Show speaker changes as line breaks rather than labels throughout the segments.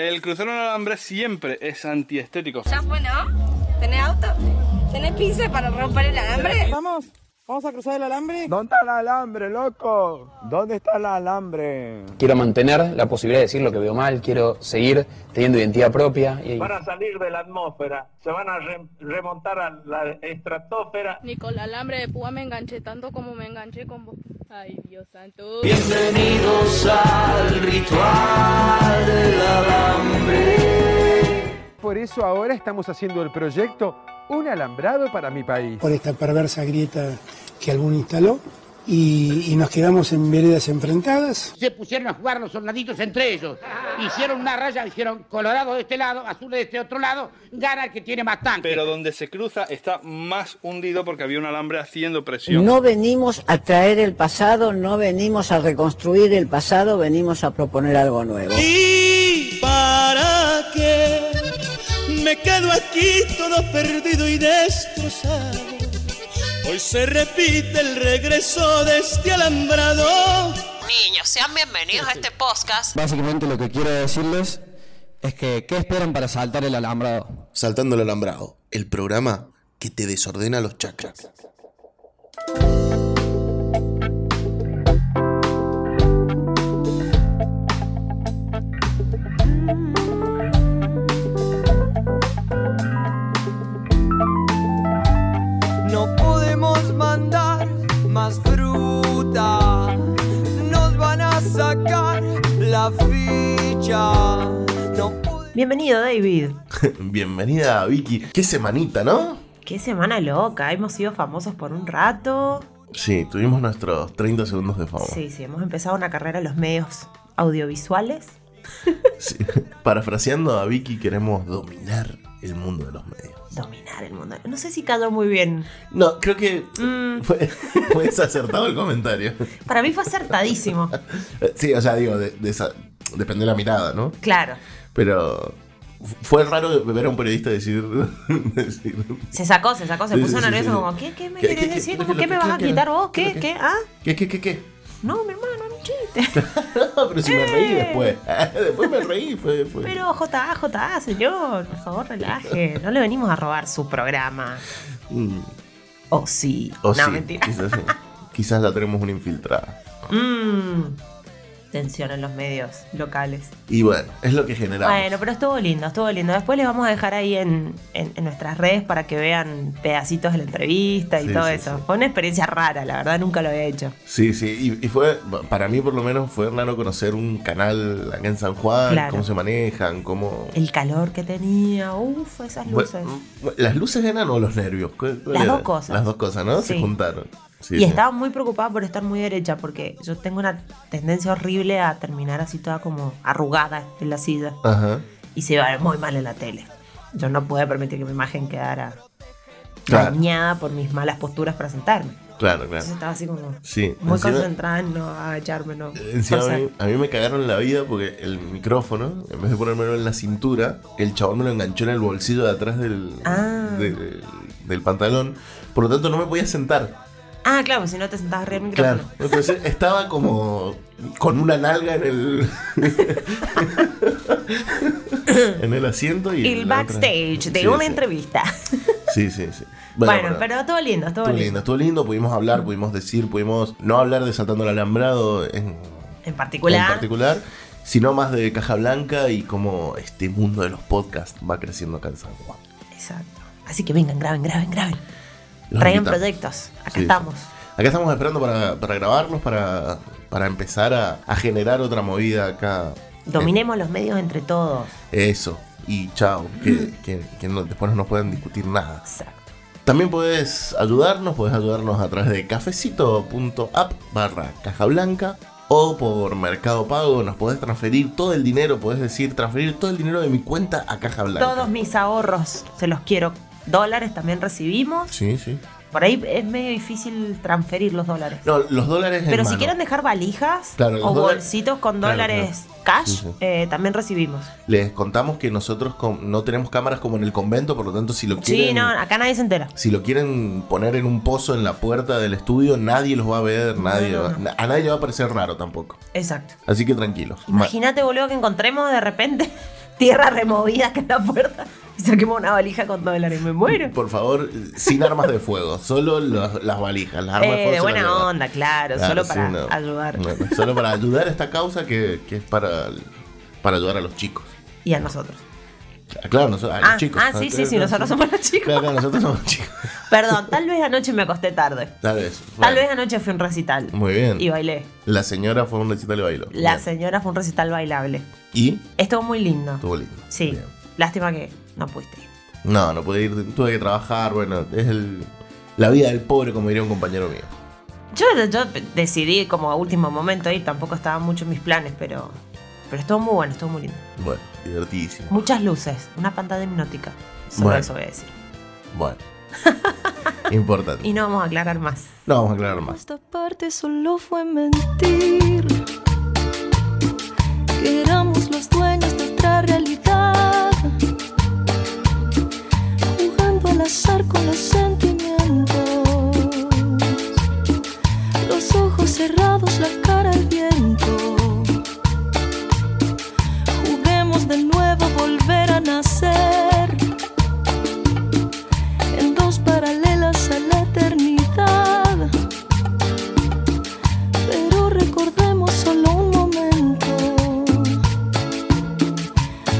El cruzar un alambre siempre es antiestético.
Ya fue, ¿no? ¿Tenés auto? ¿Tenés pinza para romper el alambre?
Vamos, vamos a cruzar el alambre.
¿Dónde está el alambre, loco? ¿Dónde está el alambre?
Quiero mantener la posibilidad de decir lo que veo mal, quiero seguir teniendo identidad propia. Y...
Van a salir de la atmósfera, se van a re- remontar a la estratosfera.
Ni con el alambre de púa me enganché tanto como me enganché con vos. Ay, Dios santo.
Bienvenidos al ritual del alambre.
Por eso ahora estamos haciendo el proyecto Un alambrado para mi país.
por esta perversa grieta que alguno instaló y, y nos quedamos en veredas enfrentadas.
Se pusieron a jugar los soldaditos entre ellos. Hicieron una raya, dijeron colorado de este lado, azul de este otro lado, gana el que tiene más tanque.
Pero donde se cruza está más hundido porque había un alambre haciendo presión.
No venimos a traer el pasado, no venimos a reconstruir el pasado, venimos a proponer algo nuevo.
¿Y para qué me quedo aquí todo perdido y destrozado? Hoy se repite el regreso de este alambrado.
Niños, sean bienvenidos a este podcast.
Básicamente lo que quiero decirles es que ¿qué esperan para saltar el alambrado?
Saltando el alambrado, el programa que te desordena los chakras.
La ficha. No
Bienvenido, David.
Bienvenida, Vicky. Qué semanita, ¿no?
Qué semana loca. Hemos sido famosos por un rato.
Sí, tuvimos nuestros 30 segundos de fama.
Sí, sí, hemos empezado una carrera en los medios audiovisuales.
Sí. Parafraseando a Vicky, queremos dominar el mundo de los medios.
Dominar el mundo. No sé si cayó muy bien.
No, creo que
Mm,
fue, fue desacertado el comentario.
para mí fue acertadísimo.
Sí, o sea, digo, de- de esa- depende de la mirada, ¿no?
Claro.
Pero fue raro ver a un periodista decir. decir
Se sacó, se sacó, se puso
sí,
nervioso
sí.
como, ¿qué, qué me
¿Qué-
querés
qué-
decir?
qué-
¿Cómo,
qué-
¿Qué me vas a quitar vos?
qué-
¿Qué? ¿Qué? ¿Ah?
¿Qué, qué, qué, qué?
No, mi hermano, un chiste.
No, pero si me reí
Eh.
después. Después me reí, fue. fue.
Pero JA, JA, señor, por favor, relaje. No le venimos a robar su programa.
Mm,
O sí.
o
no,
sí,
mentira.
Quizás, sí. Quizás la tenemos una infiltrada.
Mmm. Tensión en los medios locales.
Y bueno, es lo que generamos.
Bueno, pero estuvo lindo, estuvo lindo. Después les vamos a dejar ahí en, en- en nuestras redes para que vean pedacitos de la entrevista y
Sí,
todo
sí,
eso. Fue una experiencia rara, la verdad, nunca lo había hecho.
Sí, sí, y, y fue, para mí por lo menos fue raro conocer un canal acá en San Juan,
Claro.
cómo se manejan, cómo...
El calor que tenía, uff, esas luces.
Bueno, ¿Las luces eran o los nervios? ¿Cuál- cuál
Las
era?
dos cosas.
Las dos cosas, ¿no? Se juntaron. Sí,
y
sí.
estaba muy preocupada por estar muy derecha porque yo tengo una tendencia horrible a terminar así toda como arrugada en la silla.
Ajá.
Y se va a ver muy mal en la tele. Yo no pude permitir que mi imagen quedara
Claro.
dañada por mis malas posturas para sentarme.
Claro, claro.
Entonces estaba así como
Sí,
muy
encima-
concentrada en no agacharme, no.
Encima a mí, a mí me cagaron la vida porque el micrófono, en vez de ponérmelo en la cintura, el chabón me lo enganchó en el bolsillo de atrás del,
Ah.
del, del pantalón. Por lo tanto, no me podía sentar.
Ah, claro, si no te sentabas arriba del micrófono.
Claro. Entonces estaba como con una nalga en el. en el asiento y.
el
otra-
backstage de
Sí,
una
sí.
entrevista.
Sí, sí, sí.
Bueno, pero estuvo lindo, estuvo,
Estuvo
lindo.
lindo, estuvo lindo, pudimos hablar, pudimos decir, pudimos no hablar de saltando el alambrado en,
En particular.
en particular, sino más de Caja Blanca y cómo este mundo de los podcasts va creciendo acá en San Juan.
Exacto. Así que vengan, graben, graben, graben.
Los
Traigan
invitamos.
proyectos. Acá
Sí,
estamos.
Acá estamos esperando para, para grabarlos, para, para empezar a, a generar otra movida acá.
Dominemos los medios entre todos.
Eso. Y chao, que, que- que no- después no nos puedan discutir nada.
Exacto.
También puedes ayudarnos, puedes ayudarnos a través de cafecito.app barra caja blanca o por Mercado Pago nos podés transferir todo el dinero, podés decir transferir todo el dinero de mi cuenta a caja blanca.
Todos mis ahorros se los quiero. Dólares también recibimos.
Sí, sí.
Por ahí es medio difícil transferir los dólares.
No, los dólares en
Pero si
mano.
quieren dejar valijas
Claro,
o bolsitos con
Claro,
dólares
claro.
cash,
Sí, sí.
eh, también recibimos.
Les contamos que nosotros no tenemos cámaras como en el convento, por lo tanto si lo quieren...
Sí, no, acá nadie se entera.
Si lo quieren poner en un pozo en la puerta del estudio, nadie los va a ver, nadie
no,
va-
no.
a nadie le va a parecer raro tampoco.
Exacto.
Así que tranquilos. Ma-
Imagínate, boludo, que encontremos de repente tierra removida acá en la puerta y saquemos una valija con dólares. Me muero.
Por favor, sin armas de fuego, solo los- las valijas. Las armas
Eh,
de fuego
de
se las
buena onda, claro,
Claro,
solo
sí,
para
no.
ayudar.
Solo para ayudar a esta causa que, que es para, para ayudar a los chicos.
Y a nosotros.
Ah, Claro, nosotros, los
Ah,
chicos.
ah, sí, sí, sí, nosotros somos los chicos.
Claro, claro, nosotros somos chicos.
Perdón, tal vez anoche me acosté tarde.
Tal vez.
Tal vez anoche fui a un recital.
Muy bien.
Y bailé.
La señora fue un recital y bailó.
La
Bien.
señora fue un recital bailable.
¿Y?
Estuvo muy lindo.
Estuvo lindo.
Sí. Lástima que no pudiste ir.
No, no pude ir, tuve que trabajar, bueno, es el, la vida del pobre, como diría un compañero mío.
Yo, yo decidí como a último momento ir, tampoco estaba mucho en mis planes, pero, pero estuvo muy bueno, estuvo muy lindo.
Bueno, divertidísimo.
Muchas luces, una pantalla hipnótica. Solo
Bueno.
eso voy a decir.
Bueno. Importante.
Y no vamos a aclarar más.
No vamos a aclarar más.
Esta parte solo fue mentir. Que éramos los dueños de otra realidad. Jugando al azar con los sentimientos. Los ojos cerrados, la cara al viento. De nuevo, volver a nacer. En dos paralelas a la eternidad. Pero recordemos solo un momento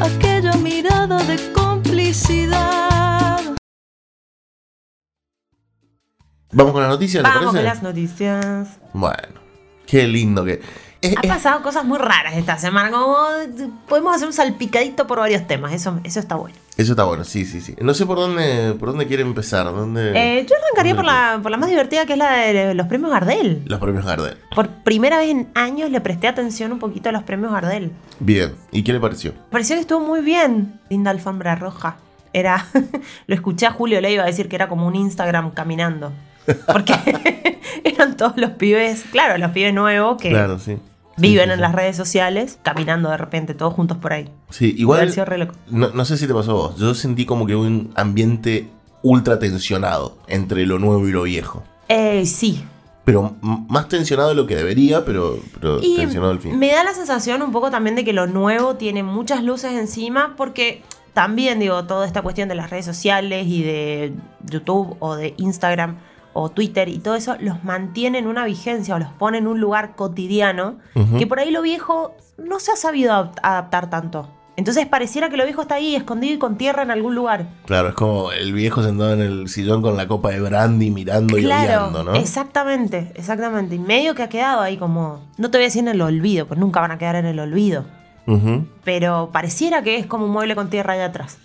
aquella mirada de complicidad.
Vamos con las noticias, ¿le
Vamos con
parece?
las noticias.
Bueno, qué lindo que. Es-
Ha pasado cosas muy raras esta semana, como podemos hacer un salpicadito por varios temas, eso, eso está bueno.
eso está bueno, sí, sí, sí. No sé por dónde, por dónde quiere empezar, dónde.
Eh, yo arrancaría por la, por la más divertida, que es la de los premios Gardel.
Los premios Gardel.
Por primera vez en años le presté atención un poquito a los premios Gardel.
Bien, ¿y qué le pareció?
Pareció que estuvo muy bien. Linda alfombra roja. Era. lo escuché a Julio Leiva decir que era como un Instagram caminando. Porque eran todos los pibes, claro, los pibes nuevos que
Claro, sí.
Viven
Sí,
en
sí.
las redes sociales, caminando de repente, todos juntos por ahí.
Sí, igual.
haber sido re loco.
No, no sé si te pasó a vos. Yo sentí como que un ambiente ultra tensionado entre lo nuevo y lo viejo.
Eh, sí.
Pero más tensionado de lo que debería, pero, pero
Y
tensionado al fin.
me da la sensación un poco también de que lo nuevo tiene muchas luces encima, porque también, digo, toda esta cuestión de las redes sociales y de YouTube o de Instagram o Twitter y todo eso los mantiene en una vigencia o los pone en un lugar cotidiano que por ahí lo viejo no se ha sabido adap- adaptar tanto. Entonces pareciera que lo viejo está ahí escondido y con tierra en algún lugar.
Claro, es como el viejo sentado en el sillón con la copa de brandy mirando y odiando, ¿no?
exactamente, exactamente. Y medio que ha quedado ahí como, no te voy a decir en el olvido, pues nunca van a quedar en el olvido. Pero pareciera que es como un mueble con tierra allá atrás.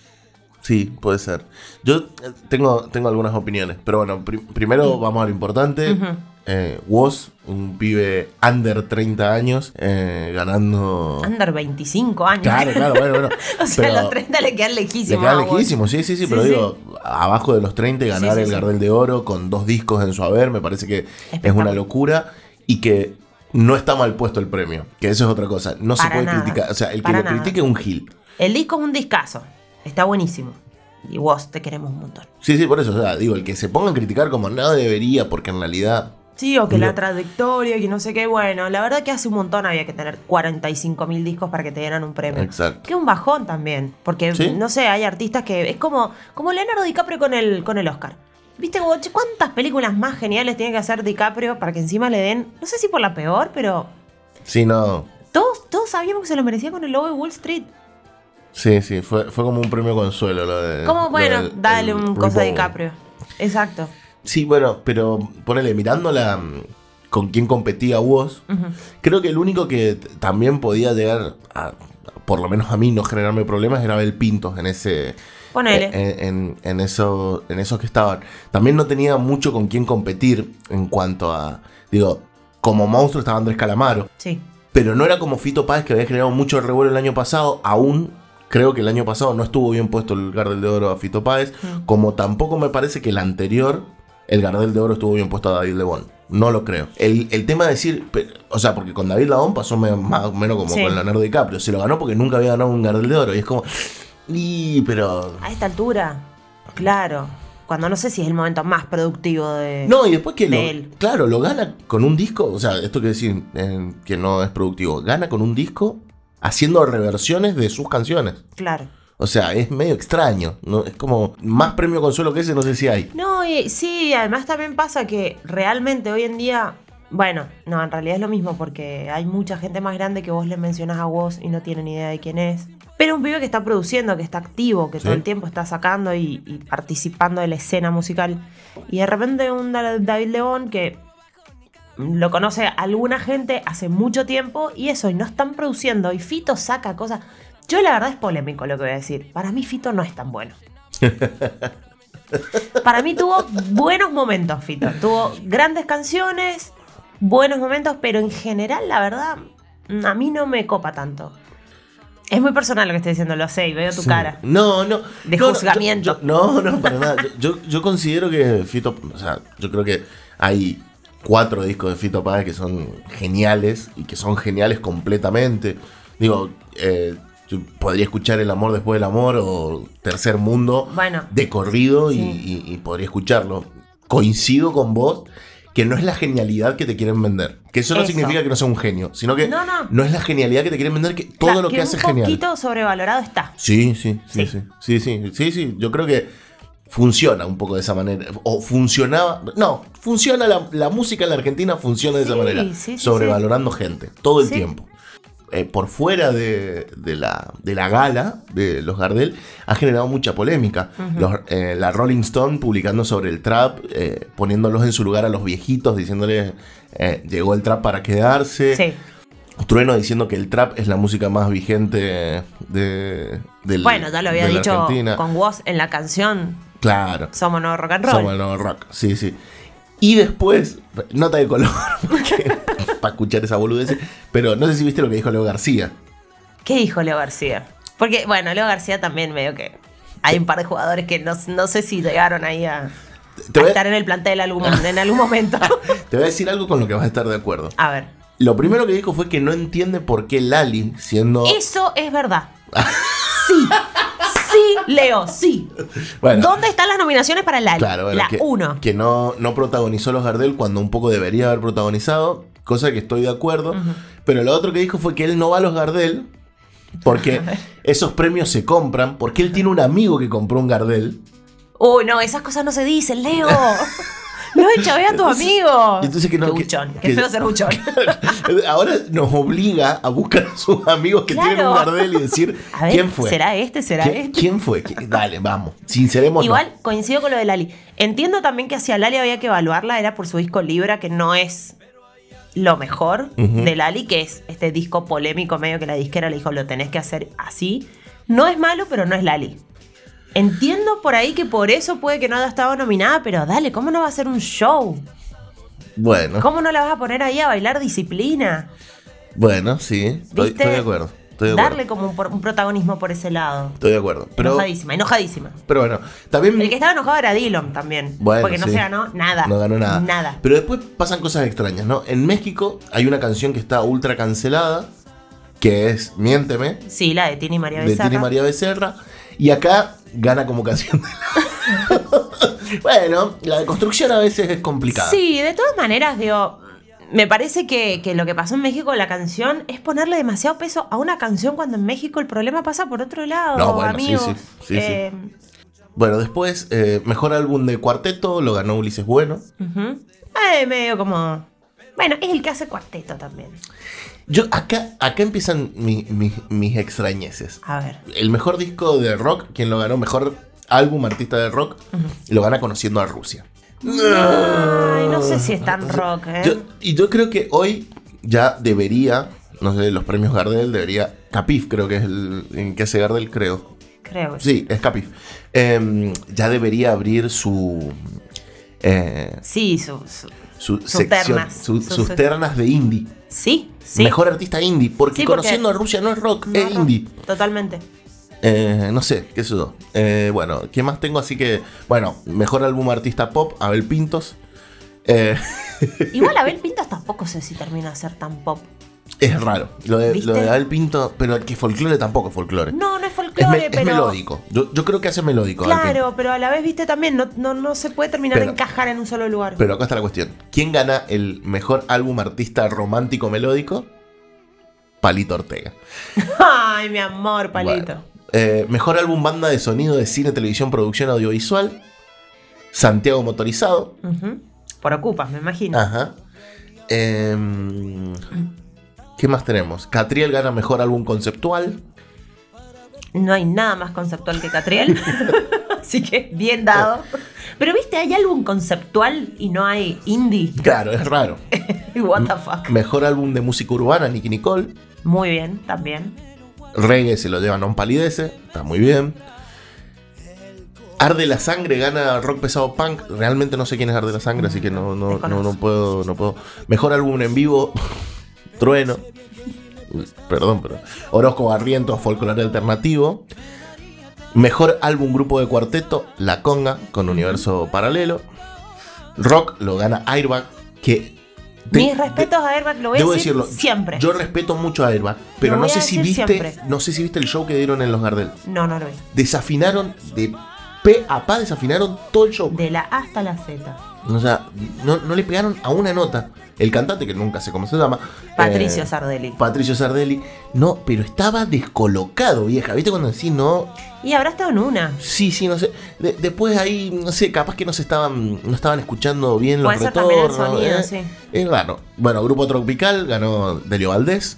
Sí, puede ser. Yo eh, tengo, tengo algunas opiniones, pero bueno, pri- primero vamos a lo importante.
Ujú.
Eh, Woz, un pibe under 30 años, eh, ganando...
Under 25 años.
Claro, claro, bueno, bueno.
o sea,
Pero-
a los 30 le quedan
Le
lejísimos.
queda
a vos.
lejísimo, sí, sí, sí, pero
Sí,
digo, abajo de los 30 y ganar
Sí,
el. Gardel de Oro con dos discos en su haber, me parece que es una locura y que no está mal puesto el premio, que eso es otra cosa. No se puede
nada.
criticar, o sea, el que
Para
lo
nada.
critique es un gil.
El disco es un discazo. Está buenísimo. Y vos te queremos un montón.
Sí, sí, por eso, o sea, digo, el que se ponga a criticar como no debería, porque en realidad...
Sí, o que la trayectoria, que no sé qué. Bueno, la verdad que hace un montón había que tener 45 mil discos para que te dieran un premio.
Exacto.
Que un bajón también. Porque,
Sí.
no sé, hay artistas que. Es como, como Leonardo DiCaprio con el, con el Oscar. ¿Viste cuántas películas más geniales tiene que hacer DiCaprio para que encima le den? No sé si por la peor, pero.
Sí, no.
Todos, todos sabíamos que se lo merecía con el logo de Wall Street.
Sí, sí, fue, fue como un premio consuelo lo de...
¿Cómo,
lo
bueno,
del-
dale
el
un cosa
RuPaul.
DiCaprio? Exacto.
Sí, bueno, pero ponele, mirándola mm, con quién competía
Ujú.
creo que el único que también podía llegar a, por lo menos a mí, no generarme problemas era Abel Pintos en ese...
Ponele.
En, en, en eso, en esos que estaban. También no tenía mucho con quién competir en cuanto a... Digo, como monstruo estaba Andrés Calamaro.
Sí.
Pero no era como Fito Páez que había generado mucho revuelo el año pasado. Aún creo que el año pasado no estuvo bien puesto el Gardel de Oro a Fito Páez.
Mm.
Como tampoco me parece que el anterior, el Gardel de Oro, estuvo bien puesto a David Lebón. No lo creo. El, el tema de decir, o sea, porque con David Lebón pasó me- más o menos como
Sí.
con Leonardo DiCaprio. Se lo ganó porque nunca había ganado un Gardel de Oro. Y es como, y pero...
A esta altura, claro. Cuando no sé si es el momento más productivo de.
No, y después que
de
lo,
él.
claro, lo gana con un disco, o sea, esto que decir eh, que no es productivo, gana con un disco haciendo reversiones de sus canciones.
Claro.
O sea, es medio extraño. ¿no? Es como más premio consuelo que ese, no sé si hay.
No, y sí, además también pasa que realmente hoy en día, bueno, no, en realidad es lo mismo porque hay mucha gente más grande que vos le mencionas a vos y no tienen idea de quién es. Pero un pibe que está produciendo, que está activo, que
Sí.
todo el tiempo está sacando y, y participando de la escena musical. Y de repente un Da- David León que lo conoce alguna gente hace mucho tiempo y eso, y no están produciendo. Y Fito saca cosas. Yo la verdad es polémico lo que voy a decir. Para mí Fito no es tan bueno. Para mí tuvo buenos momentos, Fito. Tuvo grandes canciones, buenos momentos, pero en general, la verdad, a mí no me copa tanto. Es muy personal lo que estoy diciendo, lo sé, y veo tu
Sí.
cara.
No, no.
De
no, no,
juzgamiento.
yo- no, no, para nada. Yo, yo considero que Fito. O sea, yo creo que hay cuatro discos de Fito Páez que son geniales y que son geniales completamente. Digo, eh, podría escuchar El amor después del amor o Tercer Mundo
Bueno.
de corrido y, y- y podría escucharlo. Coincido con vos que no es la genialidad que te quieren vender. Que eso no
Eso.
significa que no sea un genio, sino que
No, no.
es la genialidad que te quieren vender, que todo
Claro,
lo que, hace es genial.
Un poquito sobrevalorado está.
Sí, sí, sí, sí, sí, sí, sí, sí, Yo creo que funciona un poco de esa manera. O funcionaba. No, funciona la, la música en la Argentina, funciona de esa manera.
sí, sí,
sobrevalorando gente, todo el tiempo. Eh, por fuera de, de la, de la gala de los Gardel, ha generado mucha polémica. Los, eh, la Rolling Stone publicando sobre el trap, eh, poniéndolos en su lugar a los viejitos, diciéndoles, llegó el trap para quedarse.
Sí.
Trueno diciendo que el trap es la música más vigente de, del,
Bueno, ya lo había
de
dicho
Argentina.
con vos en la canción
Claro.
Somos Nuevo Rock and Roll.
Somos nuevo rock. Sí, sí. Y después, nota de color, porque- para escuchar esa boludez. Pero no sé si viste lo que dijo Leo García.
¿Qué dijo Leo García? Porque, bueno, Leo García también medio que. Hay un par de jugadores que no, no sé si llegaron ahí a- estar en el plantel algún, en algún momento.
te voy a decir algo con lo que vas a estar de acuerdo.
A ver.
Lo primero que dijo fue que no entiende por qué Lali, siendo.
Eso es verdad. Sí. Sí, Leo, sí.
Bueno.
¿Dónde están las nominaciones para la,
Claro, bueno,
la
que,
1?
que no, no protagonizó los Gardel cuando un poco debería haber protagonizado, cosa que estoy de acuerdo. Pero lo otro que dijo fue que él no va a los Gardel porque esos premios se compran, porque él tiene un amigo que compró un Gardel.
Uy, no, esas cosas no se dicen, Leo. No chavea a tu amigo.
Y entonces que no.
Qué
que-
buchón, qué
que-
feo ser buchón.
Ahora nos obliga a buscar a sus amigos que
Claro.
tienen un Gardel y decir
A ver,
quién fue.
¿será este? ¿Será
¿Quién,
este?
quién fue? ¿Quién- Dale, vamos. Sinceremos.
Igual coincido con lo de Lali. Entiendo también que hacia Lali había que evaluarla, era por su disco Libra, que no es lo mejor
Ujú.
de Lali, que es este disco polémico medio que la disquera le dijo, lo tenés que hacer así. No es malo, pero no es Lali. Entiendo por ahí que por eso puede que no haya estado nominada, pero dale, ¿cómo no va a ser un show?
Bueno,
¿Cómo no la vas a poner ahí a bailar disciplina?
bueno, sí. Estoy, de acuerdo. Estoy de acuerdo.
Darle como un, un protagonismo por ese lado.
Estoy de acuerdo. Pero,
enojadísima, enojadísima.
pero bueno, también.
El que estaba enojado era Dillon también.
Bueno,
porque no
sí.
se ganó nada.
No ganó nada.
Nada.
Pero después pasan cosas extrañas, ¿no? En México hay una canción que está ultra cancelada, que es Miénteme,
Sí, la de Tini María
de
Becerra.
Tini María Becerra. Y acá gana como canción del año. bueno, la deconstrucción a veces es complicada.
Sí, de todas maneras, digo, me parece que, que lo que pasó en México la canción es ponerle demasiado peso a una canción cuando en México el problema pasa por otro lado,
No, bueno, sí,
amigos.
sí, sí, sí.
Eh,
Bueno, después, eh, mejor álbum de cuarteto, lo ganó Ulises Bueno.
Eh, medio como... Bueno, es el que hace cuarteto también.
Yo, acá, acá empiezan mi- mi- mis extrañeces.
A ver.
El mejor disco de rock, quien lo ganó, mejor álbum artista de rock, lo gana conociendo a Rusia.
Ay, no sé si es tan rock, ¿eh?
Yo- y yo creo que hoy ya debería, no sé, los premios Gardel, debería. Capif, creo que es el en que hace Gardel, creo.
Creo.
Sí, es Capif. Em, ya debería abrir su. eh,
Sí, su, su-
su
Sus
sección,
ternas.
su-
Sus-
ternas de indie.
Sí, sí.
Mejor artista indie, porque
Sí, porque-
conociendo a Rusia no es rock, es indie.
Totalmente.
Eh, no sé, qué sé yo. Eh, bueno, ¿qué más tengo? Así que, bueno, mejor álbum artista pop, Abel Pintos. Eh,
Igual Abel Pintos tampoco sé si termina de ser tan pop.
Es raro. Lo de,
¿Viste?
lo de Abel Pinto, pero que folclore tampoco es folclore.
No, no es
es,
folclore,
es
pero...
melódico. Yo, yo creo que hace melódico.
Claro, pero a la vez, viste, también no, no, no se puede terminar
Pero-
de encajar en un solo lugar.
Pero acá está la cuestión. ¿Quién gana el mejor álbum artista romántico melódico? Palito Ortega.
Ay, mi amor, palito.
Bueno. Eh, mejor álbum banda de sonido de cine, televisión, producción audiovisual. Santiago Motorizado.
Por ocupas, me imagino.
Ajá. Em, ¿Qué más tenemos? Catriel gana mejor álbum conceptual.
No hay nada más conceptual que Catriel. Así que bien dado. Pero viste, hay álbum conceptual y no hay indie.
Claro, es raro.
What the fuck.
Mejor álbum de música urbana, Nicky Nicole.
Muy bien, también.
Reggae se lo lleva Non Palidece. Está muy bien. Arde la sangre gana rock pesado punk. Realmente no sé quién es Arde la sangre, así que no, no, no, no puedo, no puedo. Mejor álbum en vivo, Trueno. Perdón, pero. Orozco Barrientos, folclore alternativo. Mejor álbum grupo de cuarteto, La Conga, con Universo Paralelo. Rock lo gana Airbag, que.
Mis respetos a Airbag, lo voy a
Debo
decir
decirlo,
siempre.
Yo respeto mucho a Airbag, pero no sé
a
si viste,
siempre.
no sé si viste el show que dieron en los Gardel.
No, no lo vi.
Desafinaron de P a pa, desafinaron todo el show.
De la A hasta la Z.
O sea, no, no le pegaron a una nota. El cantante, que nunca sé cómo se llama.
Patricio
eh,
Sardelli.
Patricio Sardelli. No, pero estaba descolocado, vieja. ¿Viste cuando decís no?
Y habrá estado en una.
Sí, sí, no sé. De- después ahí, no sé, capaz que no se estaban, no estaban escuchando bien los
Puede ser también el
retornos.
sonido,
eh.
sí.
Es raro. Bueno, Grupo Tropical ganó Delio Valdés.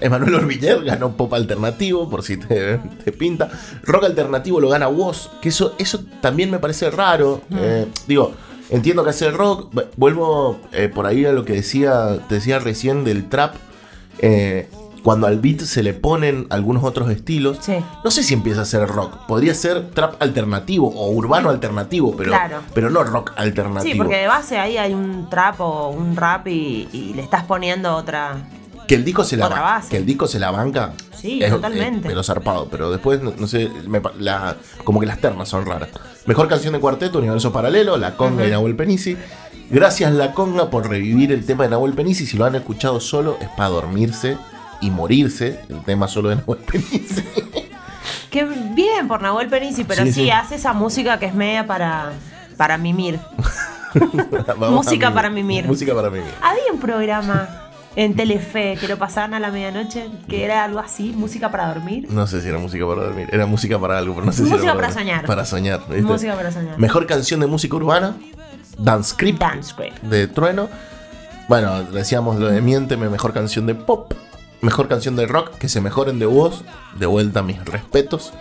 Emanuel Orviller ganó Pop Alternativo, por si te, te pinta. Rock Alternativo lo gana Woz, que eso, eso también me parece raro.
Mm.
Eh, digo, entiendo que hace el rock. vu- Vuelvo eh, por ahí a lo que decía, te decía recién del trap. Eh, cuando al beat se le ponen algunos otros estilos, no sé si empieza a ser rock. Podría ser trap alternativo o urbano alternativo, pero,
Claro.
pero no rock alternativo.
Sí, porque de base ahí hay un trap o un rap y, y le estás poniendo otra.
Que el disco se la
base.
que el disco se la banca.
Sí, totalmente.
pero zarpado. Pero después, no, no sé, me pa- la- como que las ternas son raras. Mejor canción de cuarteto, Universo Paralelo, La Conga y Nahuel Penisi. Gracias La Conga por revivir el tema de Nahuel Penisi. Si lo han escuchado solo, es para dormirse y morirse. El tema solo de Nahuel Penisi.
Que bien por Nahuel Penisi, pero
Sí,
sí,
sí.
hace esa música que es media para, para mimir. Música para mimir.
Música para mimir.
Había un programa en Telefe que lo pasaban a la medianoche que era algo así, música para dormir.
No sé si era música para dormir. Era música para algo, pero no sé si
Música
era
para soñar.
Para soñar. ¿viste?
Música para soñar.
Mejor canción de música urbana, Dance Script, de Trueno. Bueno, decíamos lo de Miénteme, mejor canción de pop. Mejor canción de rock, que se mejoren de voz. De vuelta, mis respetos.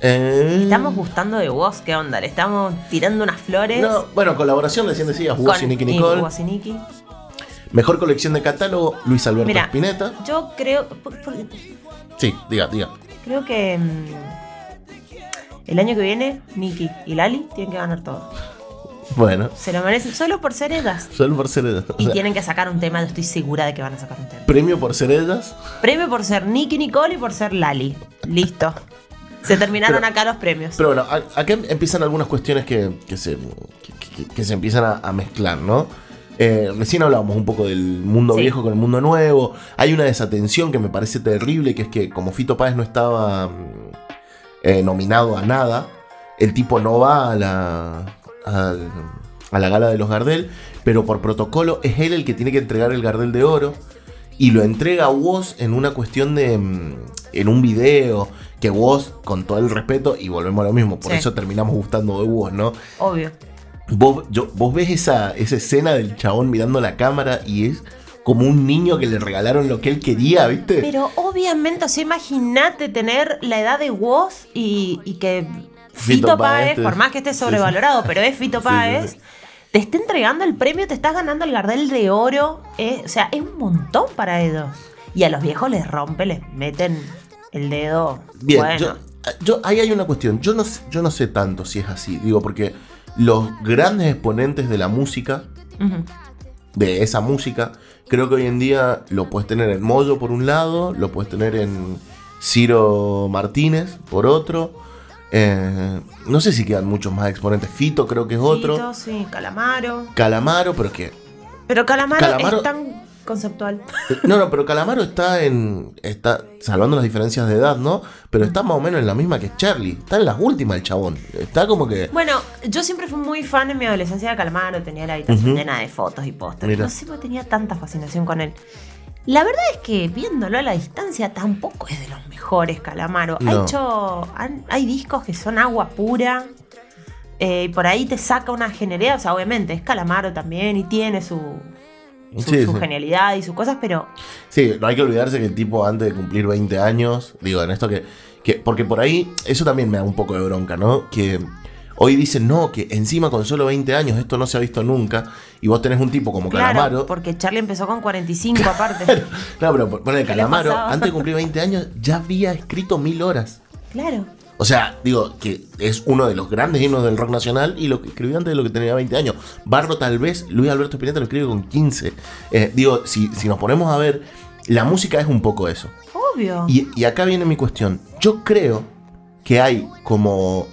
Eh,
Estamos gustando de vos, ¿qué onda? Le estamos tirando unas flores.
no, bueno, colaboración, recién decías, Woz y Nicky Nicole.
Y.
Mejor colección de catálogo, Luis Alberto
Mira.
Spinetta.
Yo creo. por- por-
Sí, diga, diga.
Creo que. mm, el año que viene, Nicky y Lali tienen que ganar todo.
Bueno,
Se lo merecen solo por ser ellas.
solo por ser ellas. O
Y
sea,
tienen que sacar un tema, yo estoy segura de que van a sacar un tema.
premio por ser ellas.
Premio por ser Nicky Nicole y por ser Lali. Listo. Se terminaron
Pero-
acá los premios.
Pero bueno, acá empiezan algunas cuestiones que, que se, que, se empiezan a, a mezclar, ¿no? Eh, recién hablábamos un poco del mundo
Sí.
viejo con el mundo nuevo. Hay una desatención que me parece terrible, que es que como Fito Páez no estaba mm, eh, nominado a nada, el tipo no va a la, al- a la gala de los Gardel, pero por protocolo es él el que tiene que entregar el Gardel de Oro y lo entrega a Woz en una cuestión de. mm, en un video. Que Woz, con todo el respeto, y volvemos a lo mismo, por
Sí.
eso terminamos gustando de Woz, ¿no?
Obvio.
Vos, yo- vos ves esa, esa escena del chabón mirando la cámara y es como un niño que le regalaron lo que él quería, ¿viste?
Pero obviamente, o sea, imagínate tener la edad de Woz y, y que
Fito
Fito
Páez,
por más que esté
sí,
sobrevalorado, pero es Fito Páez,
sí.
te esté entregando el premio, te estás ganando el Gardel de Oro. eh, o sea, es un montón para ellos. Y a los viejos les rompe, les meten el dedo.
Bien,
bueno.
yo, yo- ahí hay una cuestión. Yo no, sé- yo no sé tanto si es así. Digo, porque los grandes exponentes de la música, de esa música, creo que hoy en día lo puedes tener en Moyo por un lado, lo puedes tener en Ciro Martínez por otro. Eh, no sé si quedan muchos más exponentes. Fito creo que es otro.
Fito, sí, Calamaro.
Calamaro, pero que
Pero Calamaro,
Calamaro-
es tan conceptual.
No, no, pero Calamaro está en. está salvando las diferencias de edad, ¿no? Pero está más o menos en la misma que Charlie. Está en las últimas el chabón. Está como que.
Bueno, yo siempre fui muy fan en mi adolescencia de Calamaro, tenía la habitación llena de fotos y pósters.
Mira.
No sé por qué tenía tanta fascinación con él. La verdad es que viéndolo a la distancia tampoco es de los mejores Calamaro. Ha hecho. han- hay discos que son agua pura. eh, y por ahí te saca una genialidad. O sea, obviamente es Calamaro también y tiene su, su,
Sí,
su
sí.
genialidad y sus cosas, pero
Sí, no hay que olvidarse que el tipo antes de cumplir 20 años, digo, en esto que, que. Porque por ahí, eso también me da un poco de bronca, ¿no? Que hoy dicen, no, que encima con solo 20 años esto no se ha visto nunca. Y vos tenés un tipo como
claro,
Calamaro.
porque Charlie empezó con 45 aparte.
Claro, pero ponele
¿Qué le
Calamaro, antes de cumplir 20 años, ya había escrito mil horas.
Claro.
O sea, digo, que es uno de los grandes himnos del rock nacional y lo que escribió antes de lo que tenía 20 años. Barro tal vez, Luis Alberto Spinetta lo escribe con 15. Eh, digo, si, si nos ponemos a ver, la música es un poco eso.
Obvio.
Y, y acá viene mi cuestión. Yo creo que hay como...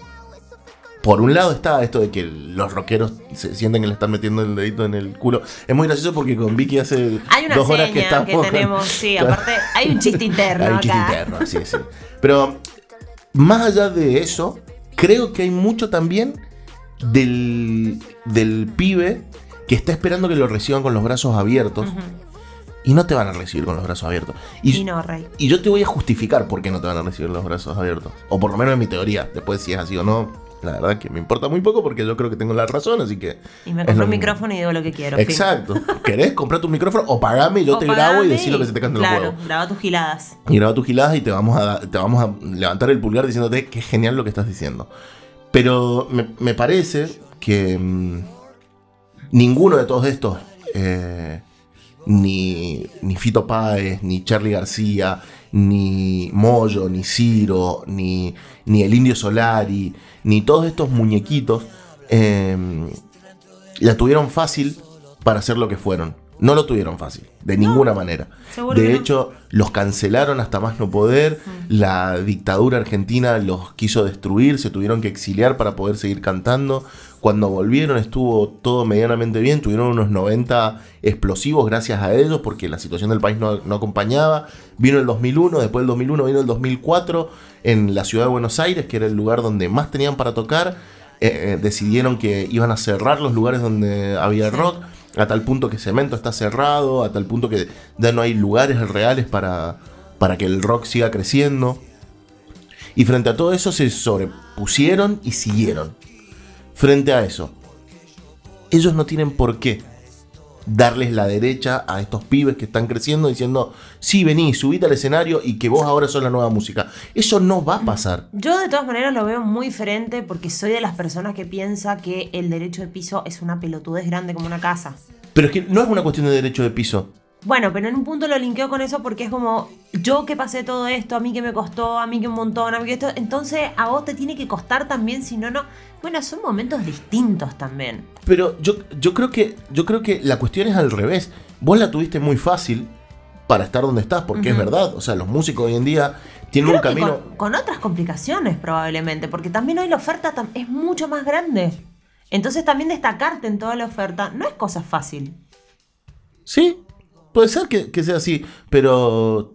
Por un lado está esto de que los rockeros se sienten que le están metiendo el dedito en el culo. Es muy gracioso porque con Vicky hace
Hay una
dos horas que
que,
estamos... con-
tenemos, sí, aparte hay un chiste interno
Hay un chiste
acá.
interno, sí, sí. Pero más allá de eso, creo que hay mucho también del, del pibe que está esperando que lo reciban con los brazos abiertos. Y no te van a recibir con los brazos abiertos. Y,
Y no, Rey.
y yo te voy a justificar por qué no te van a recibir los brazos abiertos. O por lo menos en mi teoría. Después si es así o no. La verdad que me importa muy poco porque yo creo que tengo la razón, así que...
Y me compro un micrófono y digo lo que quiero.
Exacto. ¿Querés comprar tu micrófono o pagame y yo
O
te grabo y decís lo que se te cante
Claro,
los huevos?
graba tus giladas.
Y graba tus giladas y te vamos, a, te vamos a levantar el pulgar diciéndote que es genial lo que estás diciendo. Pero me, me parece que mm, ninguno de todos estos, eh, ni, ni Fito Páez, ni Charlie García, ni Moyo, ni Ciro, ni, ni el Indio Solari, ni todos estos muñequitos, eh, la tuvieron fácil para ser lo que fueron. No lo tuvieron fácil, de ninguna manera. De
no.
hecho, los cancelaron hasta más no poder. La dictadura argentina los quiso destruir, se tuvieron que exiliar para poder seguir cantando. Cuando volvieron estuvo todo medianamente bien, tuvieron unos 90 explosivos gracias a ellos porque la situación del país no, no acompañaba. Vino el 2001, después del 2001 vino el 2004 en la ciudad de Buenos Aires, que era el lugar donde más tenían para tocar. Eh, eh, decidieron que iban a cerrar los lugares donde había rock, a tal punto que Cemento está cerrado, a tal punto que ya no hay lugares reales para, para que el rock siga creciendo. Y frente a todo eso se sobrepusieron y siguieron. Frente a eso, ellos no tienen por qué darles la derecha a estos pibes que están creciendo diciendo, sí, vení, subite al escenario y que vos ahora sos la nueva música. Eso no va a pasar.
Yo de todas maneras lo veo muy diferente porque soy de las personas que piensa que el derecho de piso es una pelotudez grande como una casa.
Pero es que no es una cuestión de derecho de piso.
Bueno, pero en un punto lo linkeo con eso porque es como yo que pasé todo esto, a mí que me costó, a mí que un montón, a mí que esto, entonces a vos te tiene que costar también, si no, no. Bueno, son momentos distintos también.
Pero yo, yo creo que yo creo que la cuestión es al revés. Vos la tuviste muy fácil para estar donde estás, porque es verdad. O sea, los músicos hoy en día tienen
Creo
un camino.
con, con otras complicaciones probablemente, porque también hoy la oferta es mucho más grande. Entonces también destacarte en toda la oferta no es cosa fácil.
Sí, puede ser que, que sea así, pero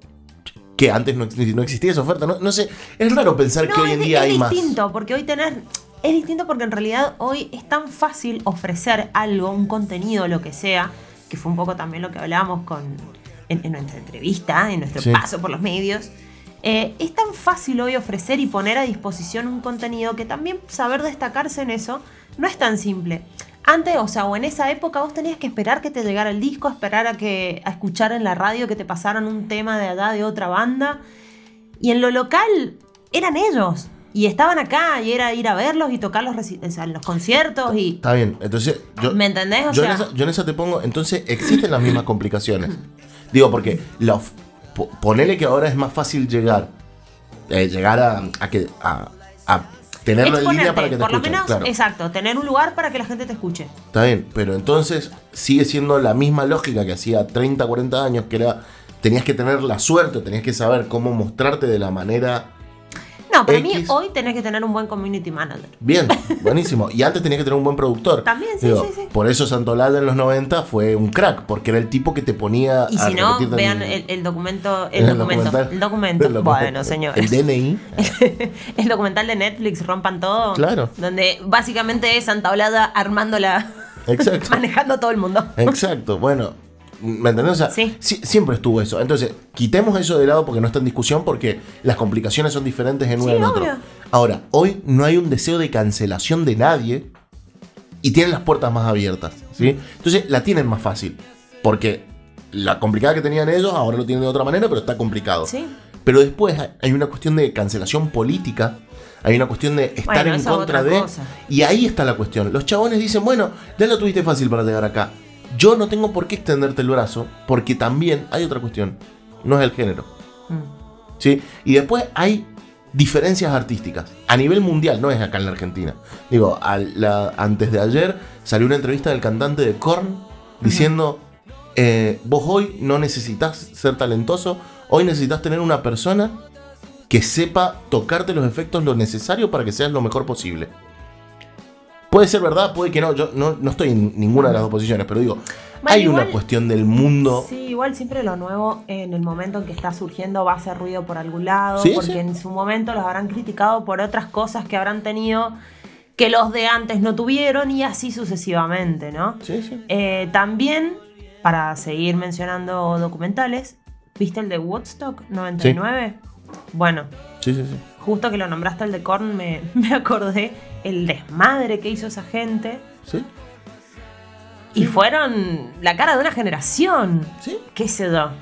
que antes no, ex- no existía esa oferta. No, no sé, es raro pensar que hoy
es,
en día
es
hay más.
distinto, porque hoy tener. Es distinto porque en realidad hoy es tan fácil ofrecer algo, un contenido, lo que sea, que fue un poco también lo que hablábamos con, en, en nuestra entrevista, en nuestro
Sí.
paso por los medios. Eh, es tan fácil hoy ofrecer y poner a disposición un contenido que también saber destacarse en eso no es tan simple. Antes, o sea, o en esa época vos tenías que esperar que te llegara el disco, esperar a que a escuchar en la radio que te pasaran un tema de allá de otra banda. Y en lo local eran ellos. Y estaban acá y era ir a verlos y tocar los, o sea, los conciertos y...
Está bien, entonces yo,
¿Me entendés? O
yo,
sea-
en esa, yo en esa te pongo, entonces existen las mismas complicaciones. Digo, porque la ponele que ahora es más fácil llegar, eh, llegar a, a que a, a tenerlo en línea para que te
por lo menos,
claro.
exacto, tener un lugar para que la gente te escuche.
Está bien, pero entonces sigue siendo la misma lógica que hacía 30, 40 años, que era, tenías que tener la suerte, tenías que saber cómo mostrarte de la manera...
No, para mí
X.
hoy tenés que tener un buen community manager.
Bien, buenísimo. Y antes tenías que tener un buen productor.
También, sí,
Digo,
sí, sí.
Por eso Santolada en los 90 fue un crack, porque era el tipo que te ponía
Y
a
si no, vean
el-
documento. El,
el
documento.
documental.
El documento.
el documento.
Bueno, señor.
El DNI.
el documental de Netflix, Rompan Todo.
Claro.
Donde básicamente es Santa Olada armando la.
Exacto.
manejando a todo el mundo.
Exacto, bueno, ¿me entendés? O sea, sí- siempre estuvo eso. Entonces, quitemos eso de lado porque no está en discusión, porque las complicaciones son diferentes en uno y en otro. Ahora, hoy no hay un deseo de cancelación de nadie y tienen las puertas más abiertas, ¿sí? Entonces, la tienen más fácil, porque la complicada que tenían ellos ahora lo tienen de otra manera, pero está complicado.
Sí.
Pero después hay una cuestión de cancelación política, hay una cuestión de estar
Bueno,
en contra de...
cosa.
Y ahí está la cuestión. Los chabones dicen, bueno, ya lo tuviste fácil para llegar acá. Yo no tengo por qué extenderte el brazo, porque también hay otra cuestión. No es el género.
Mm.
¿Sí? Y después hay diferencias artísticas. A nivel mundial, no es acá en la Argentina. Digo, a la- antes de ayer salió una entrevista del cantante de Korn diciendo, eh, vos hoy no necesitas ser talentoso, hoy necesitas tener una persona que sepa tocarte los efectos lo necesario para que seas lo mejor posible. Puede ser verdad, puede que no. Yo no, no estoy en ninguna de las dos posiciones, pero digo, hay
igual-
una cuestión del mundo.
Sí, igual siempre lo nuevo en el momento en que está surgiendo va a hacer ruido por algún lado,
Sí,
porque
sí.
en su momento los habrán criticado por otras cosas que habrán tenido que los de antes no tuvieron y así sucesivamente, ¿no?
Sí, sí.
Eh, también, para seguir mencionando documentales, ¿viste el de Woodstock 99? Bueno,
Sí, sí, sí.
Justo que lo nombraste el de Korn, me, me acordé el desmadre que hizo esa gente.
Sí.
Y fueron la cara de una generación.
Sí.
¿Qué se da?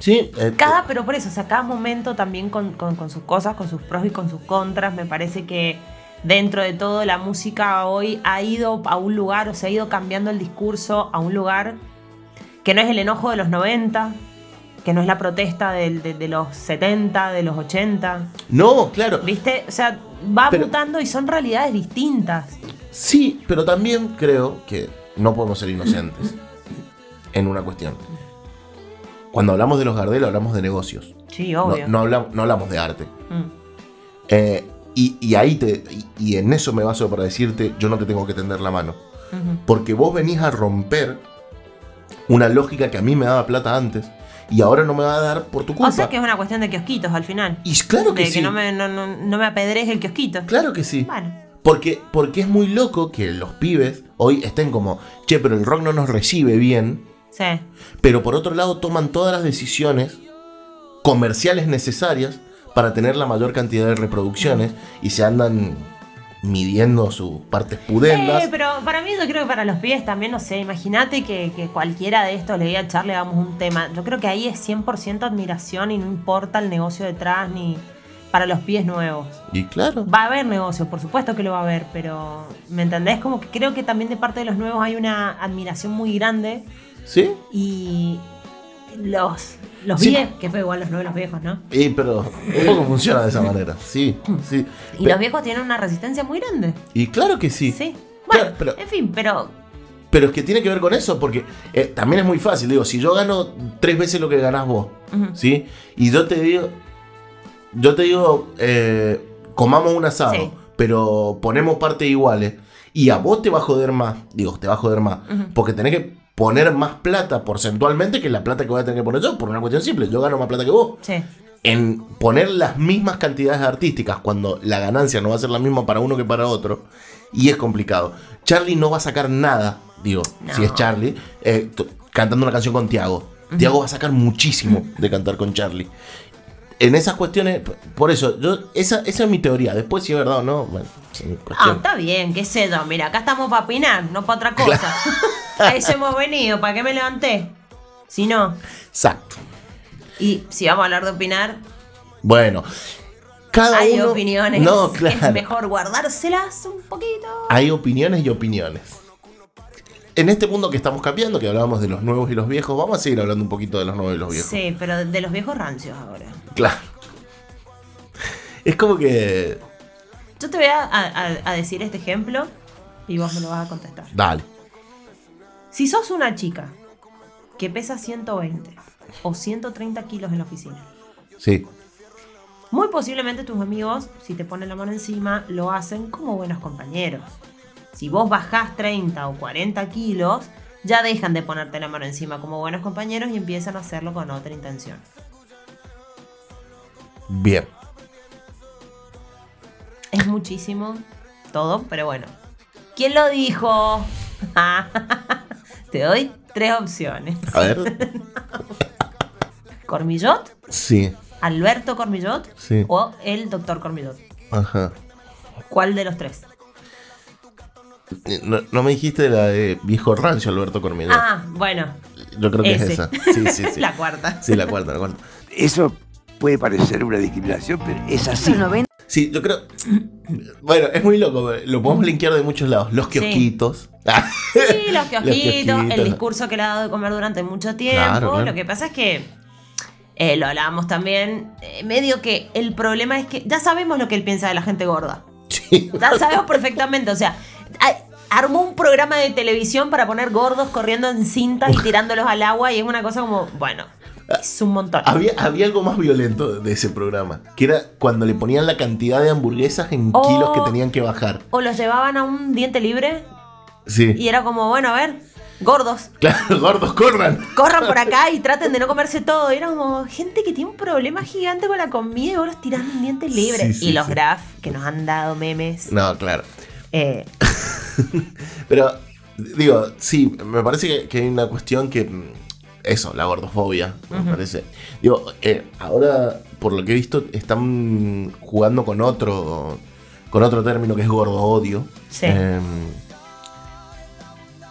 Sí, eh,
Cada, pero por eso, o sea, cada momento también con, con- con sus cosas, con sus pros y con sus contras. Me parece que dentro de todo la música hoy ha ido a un lugar, o se ha ido cambiando el discurso a un lugar que no es el enojo de los 90, que no es la protesta del- de, de los 70, de los 80.
No, claro.
¿Viste? O sea, va
Pero-
mutando y son realidades distintas.
Sí, pero también creo que no podemos ser inocentes en una cuestión. Cuando hablamos de los Gardel hablamos de negocios.
Sí, obvio.
no hablamos, no hablamos de arte.
Mm.
Eh, y, y ahí te. Y, y en eso me baso para decirte, yo no te tengo que tender la mano. Porque vos venís a romper una lógica que a mí me daba plata antes y ahora no me va a dar por tu culpa.
O sea que es una cuestión de kiosquitos al final.
Y claro que
de
sí.
que no me, no, no- no me el kiosquito.
Claro que sí.
Bueno.
Porque, porque es muy loco que los pibes hoy estén como, che, pero el rock no nos recibe bien.
Sí.
Pero por otro lado toman todas las decisiones comerciales necesarias para tener la mayor cantidad de reproducciones y se andan midiendo sus partes pudendas.
Eh, pero para mí yo creo que para los pies también, no sé, imagínate que, que cualquiera de estos le diga a Charlie hagamos un tema. Yo creo que ahí es 100% admiración y no importa el negocio detrás ni para los pies nuevos.
Y claro.
Va a haber negocio, por supuesto que lo va a haber, pero ¿me entendés? Como que creo que también de parte de los nuevos hay una admiración muy grande
¿Sí?
y los, los
Sí.
viejos, que fue igual los los viejos, ¿no?
Y, pero un poco funciona de esa manera. Sí, sí.
Y los viejos tienen una resistencia muy grande.
y claro que sí.
Sí. Bueno,
pero-
en fin, pero
Pero es que tiene que ver con eso, porque eh, también es muy fácil. Digo, si yo gano tres veces lo que ganás vos. ¿sí? Y yo te digo, yo te digo, eh, comamos un asado,
Sí.
pero ponemos partes iguales, y a vos te va a joder más, digo, te va a joder más, porque tenés que poner más plata porcentualmente que la plata que voy a tener que poner yo, por una cuestión simple, yo gano más plata que vos.
sí.
En poner las mismas cantidades artísticas cuando la ganancia no va a ser la misma para uno que para otro, y es complicado. Charlie no va a sacar nada, digo, si es Charlie, eh, cantando una canción con Tiago. Tiago va a sacar muchísimo de cantar con Charlie. En esas cuestiones, por eso, yo, esa, esa es mi teoría. Después, si es verdad o no, bueno, es mi
Ah, está bien, qué sé yo. Mira, acá estamos para opinar, no para otra cosa. a eso hemos venido, ¿para qué me levanté? Si no.
Exacto.
Y si vamos a hablar de opinar,
Bueno, cada
hay
uno.
opiniones.
No,
Es
claro.
mejor guardárselas un poquito.
Hay opiniones y opiniones. En este mundo que estamos cambiando, que hablábamos de los nuevos y los viejos, vamos a seguir hablando un poquito de los nuevos y los viejos.
Sí, pero de los viejos rancios ahora.
Claro. Es como que.
Yo te voy a, a- a decir este ejemplo y vos me lo vas a contestar.
Dale.
Si sos una chica que pesa 120 o 130 kilos en la oficina
Sí.
Muy posiblemente tus amigos, si te ponen la mano encima, lo hacen como buenos compañeros. Si vos bajás 30 o 40 kilos, ya dejan de ponerte la mano encima como buenos compañeros y empiezan a hacerlo con otra intención.
Bien.
Es muchísimo todo, pero bueno. ¿Quién lo dijo? Te doy tres opciones.
A ver.
¿Cormillot?
Sí.
¿Alberto Cormillot?
Sí.
¿O el doctor Cormillot?
Ajá.
¿Cuál de los tres?
Eh, No, no me dijiste la de viejo rancho Alberto Cormillot.
Ah, bueno.
Yo creo que
ese.
es esa. Sí, sí, sí.
la cuarta.
Sí, la cuarta, la cuarta.
Eso puede parecer una discriminación, pero es así.
Sí, yo creo. Bueno, es muy loco. Lo podemos linkear de muchos lados. Los
Sí.
kiosquitos.
Sí, los kiosquitos, el
kiosquitos.
discurso que le ha dado de comer durante mucho tiempo.
Claro, claro.
Lo que pasa es que, eh, lo hablábamos también, eh, medio que el problema es que ya sabemos lo que él piensa de la gente gorda. Ya sabemos perfectamente, o sea, armó un programa de televisión para poner gordos corriendo en cintas y tirándolos al agua y es una cosa como, bueno, es un montón.
Había, había algo más violento de ese programa. Que era cuando le ponían la cantidad de hamburguesas en kilos que tenían que bajar.
O los llevaban a un diente libre
Sí.
y era como, bueno, a ver, gordos.
Claro, gordos, corran.
corran por acá y traten de no comerse todo. Y era como gente que tiene un problema gigante con la comida y vos los dientes libres.
Sí, sí,
y los
sí.
graf que nos han dado memes.
No, claro.
Eh,
Pero, digo, sí, me parece que, que hay una cuestión que. Eso, la gordofobia, me parece. Digo, eh, ahora, por lo que he visto, están jugando con otro. Con otro término que es gordo odio.
Sí.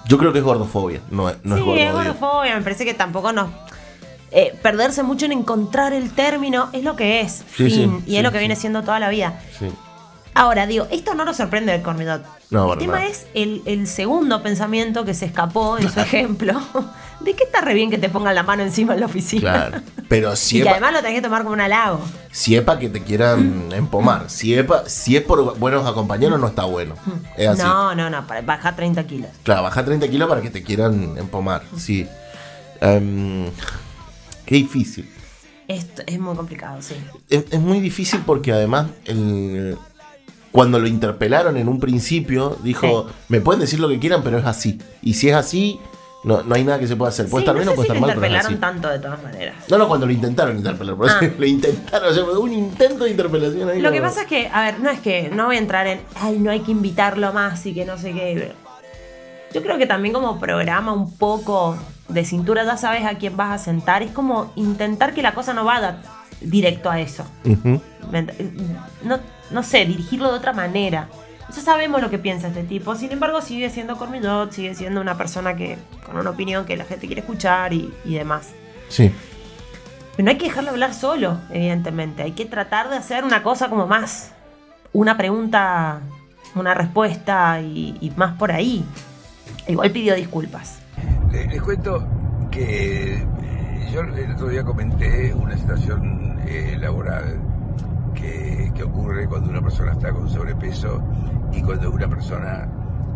yo creo que es gordofobia, no, es- no es
sí,
gordo
es gordofobia. Me parece que tampoco nos. eh, perderse mucho en encontrar el término es lo que es.
Sí,
fin,
sí,
y es lo que viene siendo toda la vida. Ahora, digo, esto no nos sorprende del Cormidot.
No,
el
para
tema
nada.
es el, el segundo pensamiento que se escapó en su ejemplo. de que está re bien que te pongan la mano encima en la oficina.
Claro. Pero si
y que además lo tenés que tomar como un halago.
si es pa' que te quieran empomar, si es, pa- si es por buenos acompañeros, no está bueno. Es así.
No, no, no, para bajar 30 kilos.
Claro, baja 30 kilos para que te quieran empomar, sí. Em, qué difícil.
Esto es muy complicado, sí.
Es, es muy difícil porque además el- cuando lo interpelaron en un principio, dijo, me pueden decir lo que quieran, pero es así. Y si es así, no, no hay nada que se pueda hacer. Puede
Sí,
estar
no
bien o puede
si
estar
lo
mal, pero es así.
interpelaron tanto de todas maneras.
No, no, cuando lo intentaron interpelar, por eso
Ah.
lo intentaron, o sea, un intento de interpelación ahí.
Lo que pasa es que, a ver, no es que no voy a entrar en, ay, no hay que invitarlo más y que no sé qué. Yo creo que también como programa un poco de cintura ya sabes a quién vas a sentar. Es como intentar que la cosa no vaya directo a eso.
Ujú.
¿Me ent- No, no sé, dirigirlo de otra manera. Ya sabemos lo que piensa este tipo. Sin embargo, sigue siendo Cormillot, sigue siendo una persona que con una opinión que la gente quiere escuchar y, y demás.
Sí.
Pero no hay que dejarlo hablar solo, evidentemente. Hay que tratar de hacer una cosa como más. Una pregunta, una respuesta y, y más por ahí. Igual pidió disculpas.
Le- Les cuento que eh, yo el otro día comenté una situación eh, laboral que, que ocurre cuando una persona está con sobrepeso y cuando una persona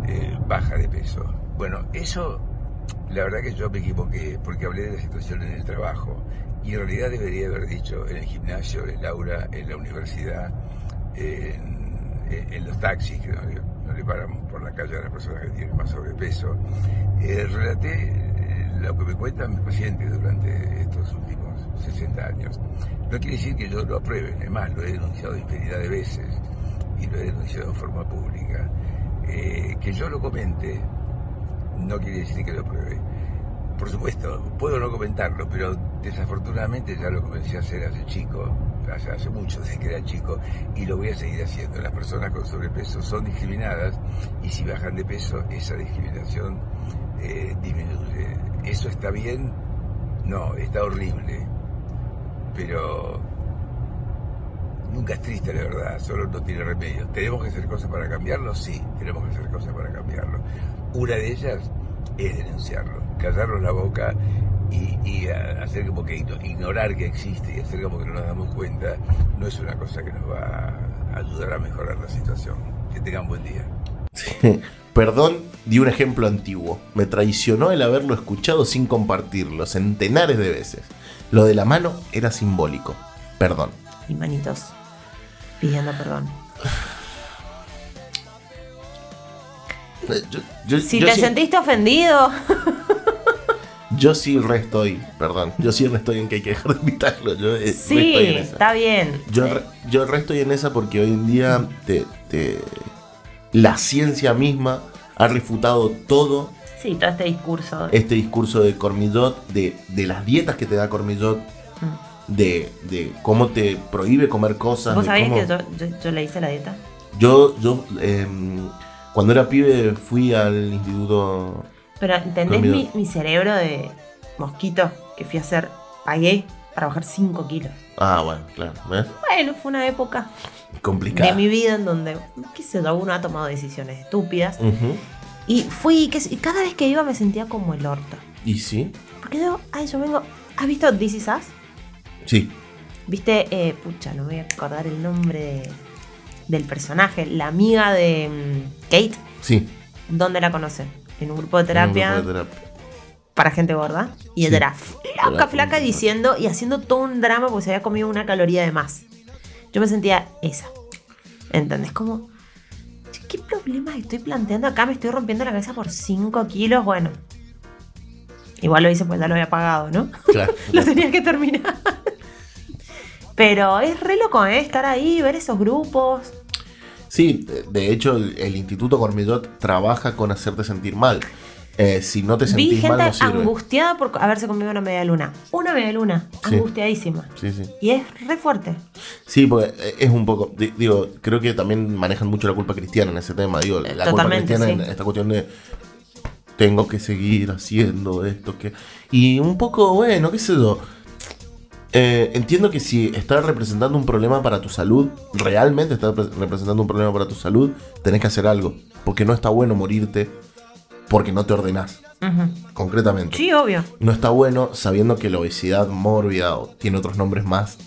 eh, baja de peso. Bueno, eso la verdad que yo me equivoqué porque hablé de la situación en el trabajo y en realidad debería haber dicho en el gimnasio, en el aula, en la universidad, en, en- en los taxis que no, no le paran por la calle a las personas que tienen más sobrepeso. Eh, relaté eh, lo que me cuentan mis pacientes durante estos últimos 60 años. No quiere decir que yo lo apruebe, además lo he denunciado infinidad de veces y lo he denunciado en forma pública. Eh, que yo lo comente no quiere decir que lo apruebe. Por supuesto, puedo no comentarlo, pero desafortunadamente ya lo comencé a hacer hace chico, hace, hace mucho, desde que era chico, y lo voy a seguir haciendo. Las personas con sobrepeso son discriminadas y si bajan de peso, esa discriminación eh, disminuye. ¿Eso está bien? No, está horrible. Pero nunca es triste, la verdad, solo no tiene remedio. ¿Tenemos que hacer cosas para cambiarlo? Sí, tenemos que hacer cosas para cambiarlo. Una de ellas es denunciarlo, callarnos la boca y, y, hacer como que igno- ignorar que existe y hacer como que no nos damos cuenta, no es una cosa que nos va a ayudar a mejorar la situación. Que tengan buen día.
Perdón, di un ejemplo antiguo. Me traicionó el haberlo escuchado sin compartirlo, centenares de veces. Lo de la mano era simbólico. Perdón.
y manitos pidiendo perdón.
Yo, yo-
Si
yo
te
sí-
sentiste ofendido,
Yo sí re estoy, perdón, yo sí re estoy en que hay que dejar de invitarlo. Yo eh,
sí,
estoy en esa.
está bien.
Yo, re- yo re estoy en esa porque hoy en día te- te- la ciencia misma ha refutado todo
Sí, todo este discurso.
este discurso de Cormillot, de, de las dietas que te da Cormillot, de, de cómo te prohíbe comer cosas.
¿Vos sabés
cómo-
que yo, yo- yo le hice la dieta?
Yo, yo em, cuando era pibe fui al instituto.
Pero ¿entendés mi, mi cerebro de mosquito que fui a hacer? Pagué para bajar 5 kilos.
Ah, bueno, claro, ¿ves?
Bueno, fue una época
Complicado.
de mi vida en donde, qué sé yo, uno ha tomado decisiones estúpidas.
Ujú.
Y fui, sé- y cada vez que iba me sentía como el orto.
¿Y sí?
Porque yo, ay, yo vengo. ¿Has visto This Is Us?
Sí.
¿Viste? Eh, pucha, no me voy a acordar el nombre de- del personaje. La amiga de mm, Kate.
Sí.
¿Dónde la conocen? En un grupo de
En un
terapia
grupo de terapia.
para gente gorda. Y
Sí.
ella era flaca,
Flaca,
flaca diciendo y haciendo todo un drama porque se había comido una caloría de más. Yo me sentía esa. ¿Entendés? Como, ¿qué problemas estoy planteando acá? Me estoy rompiendo la cabeza por 5 kilos. Bueno. Igual lo hice porque ya lo había pagado, ¿no?
Claro.
lo tenía que terminar. Pero es re loco, ¿eh? Estar ahí, ver esos grupos.
Sí, de- de hecho, el, el Instituto Cormillot trabaja con hacerte sentir mal. Eh, si no te
Vi
sentís mal,
gente
no sirve.
angustiada por haberse comido una media luna. Una media luna,
Sí.
angustiadísima.
Sí, sí.
Y es re fuerte.
Sí, porque eh, es un poco. di- Digo, creo que también manejan mucho la culpa cristiana en ese tema. Digo, la culpa cristiana en esta cuestión de. Tengo que seguir haciendo esto, que. Y un poco, bueno, qué sé yo. Eh, entiendo que si estás representando un problema para tu salud, realmente estás pre- representando un problema para tu salud, tenés que hacer algo. Porque no está bueno morirte porque no te ordenás, concretamente.
Sí, obvio.
No está bueno sabiendo que la obesidad mórbida o tiene otros nombres más,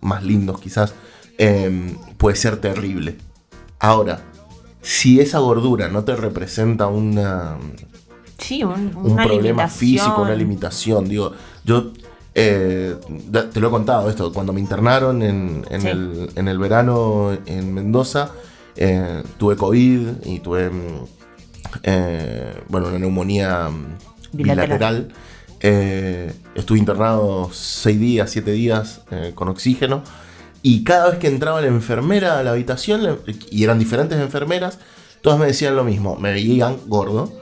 más lindos quizás, eh, puede ser terrible. Ahora, si esa gordura no te representa una,
Sí, un,
un
una
problema físico, una limitación, digo, yo eh, te lo he contado esto, cuando me internaron en, en
Sí.
el, en el verano en Mendoza, eh, tuve COVID y tuve, mm, eh, bueno, una neumonía mm,
Bilateral.
bilateral. Eh, estuve internado seis días, siete días eh, con oxígeno. Y cada vez que entraba la enfermera a la habitación, y eran diferentes enfermeras, todas me decían lo mismo, me veían gordo.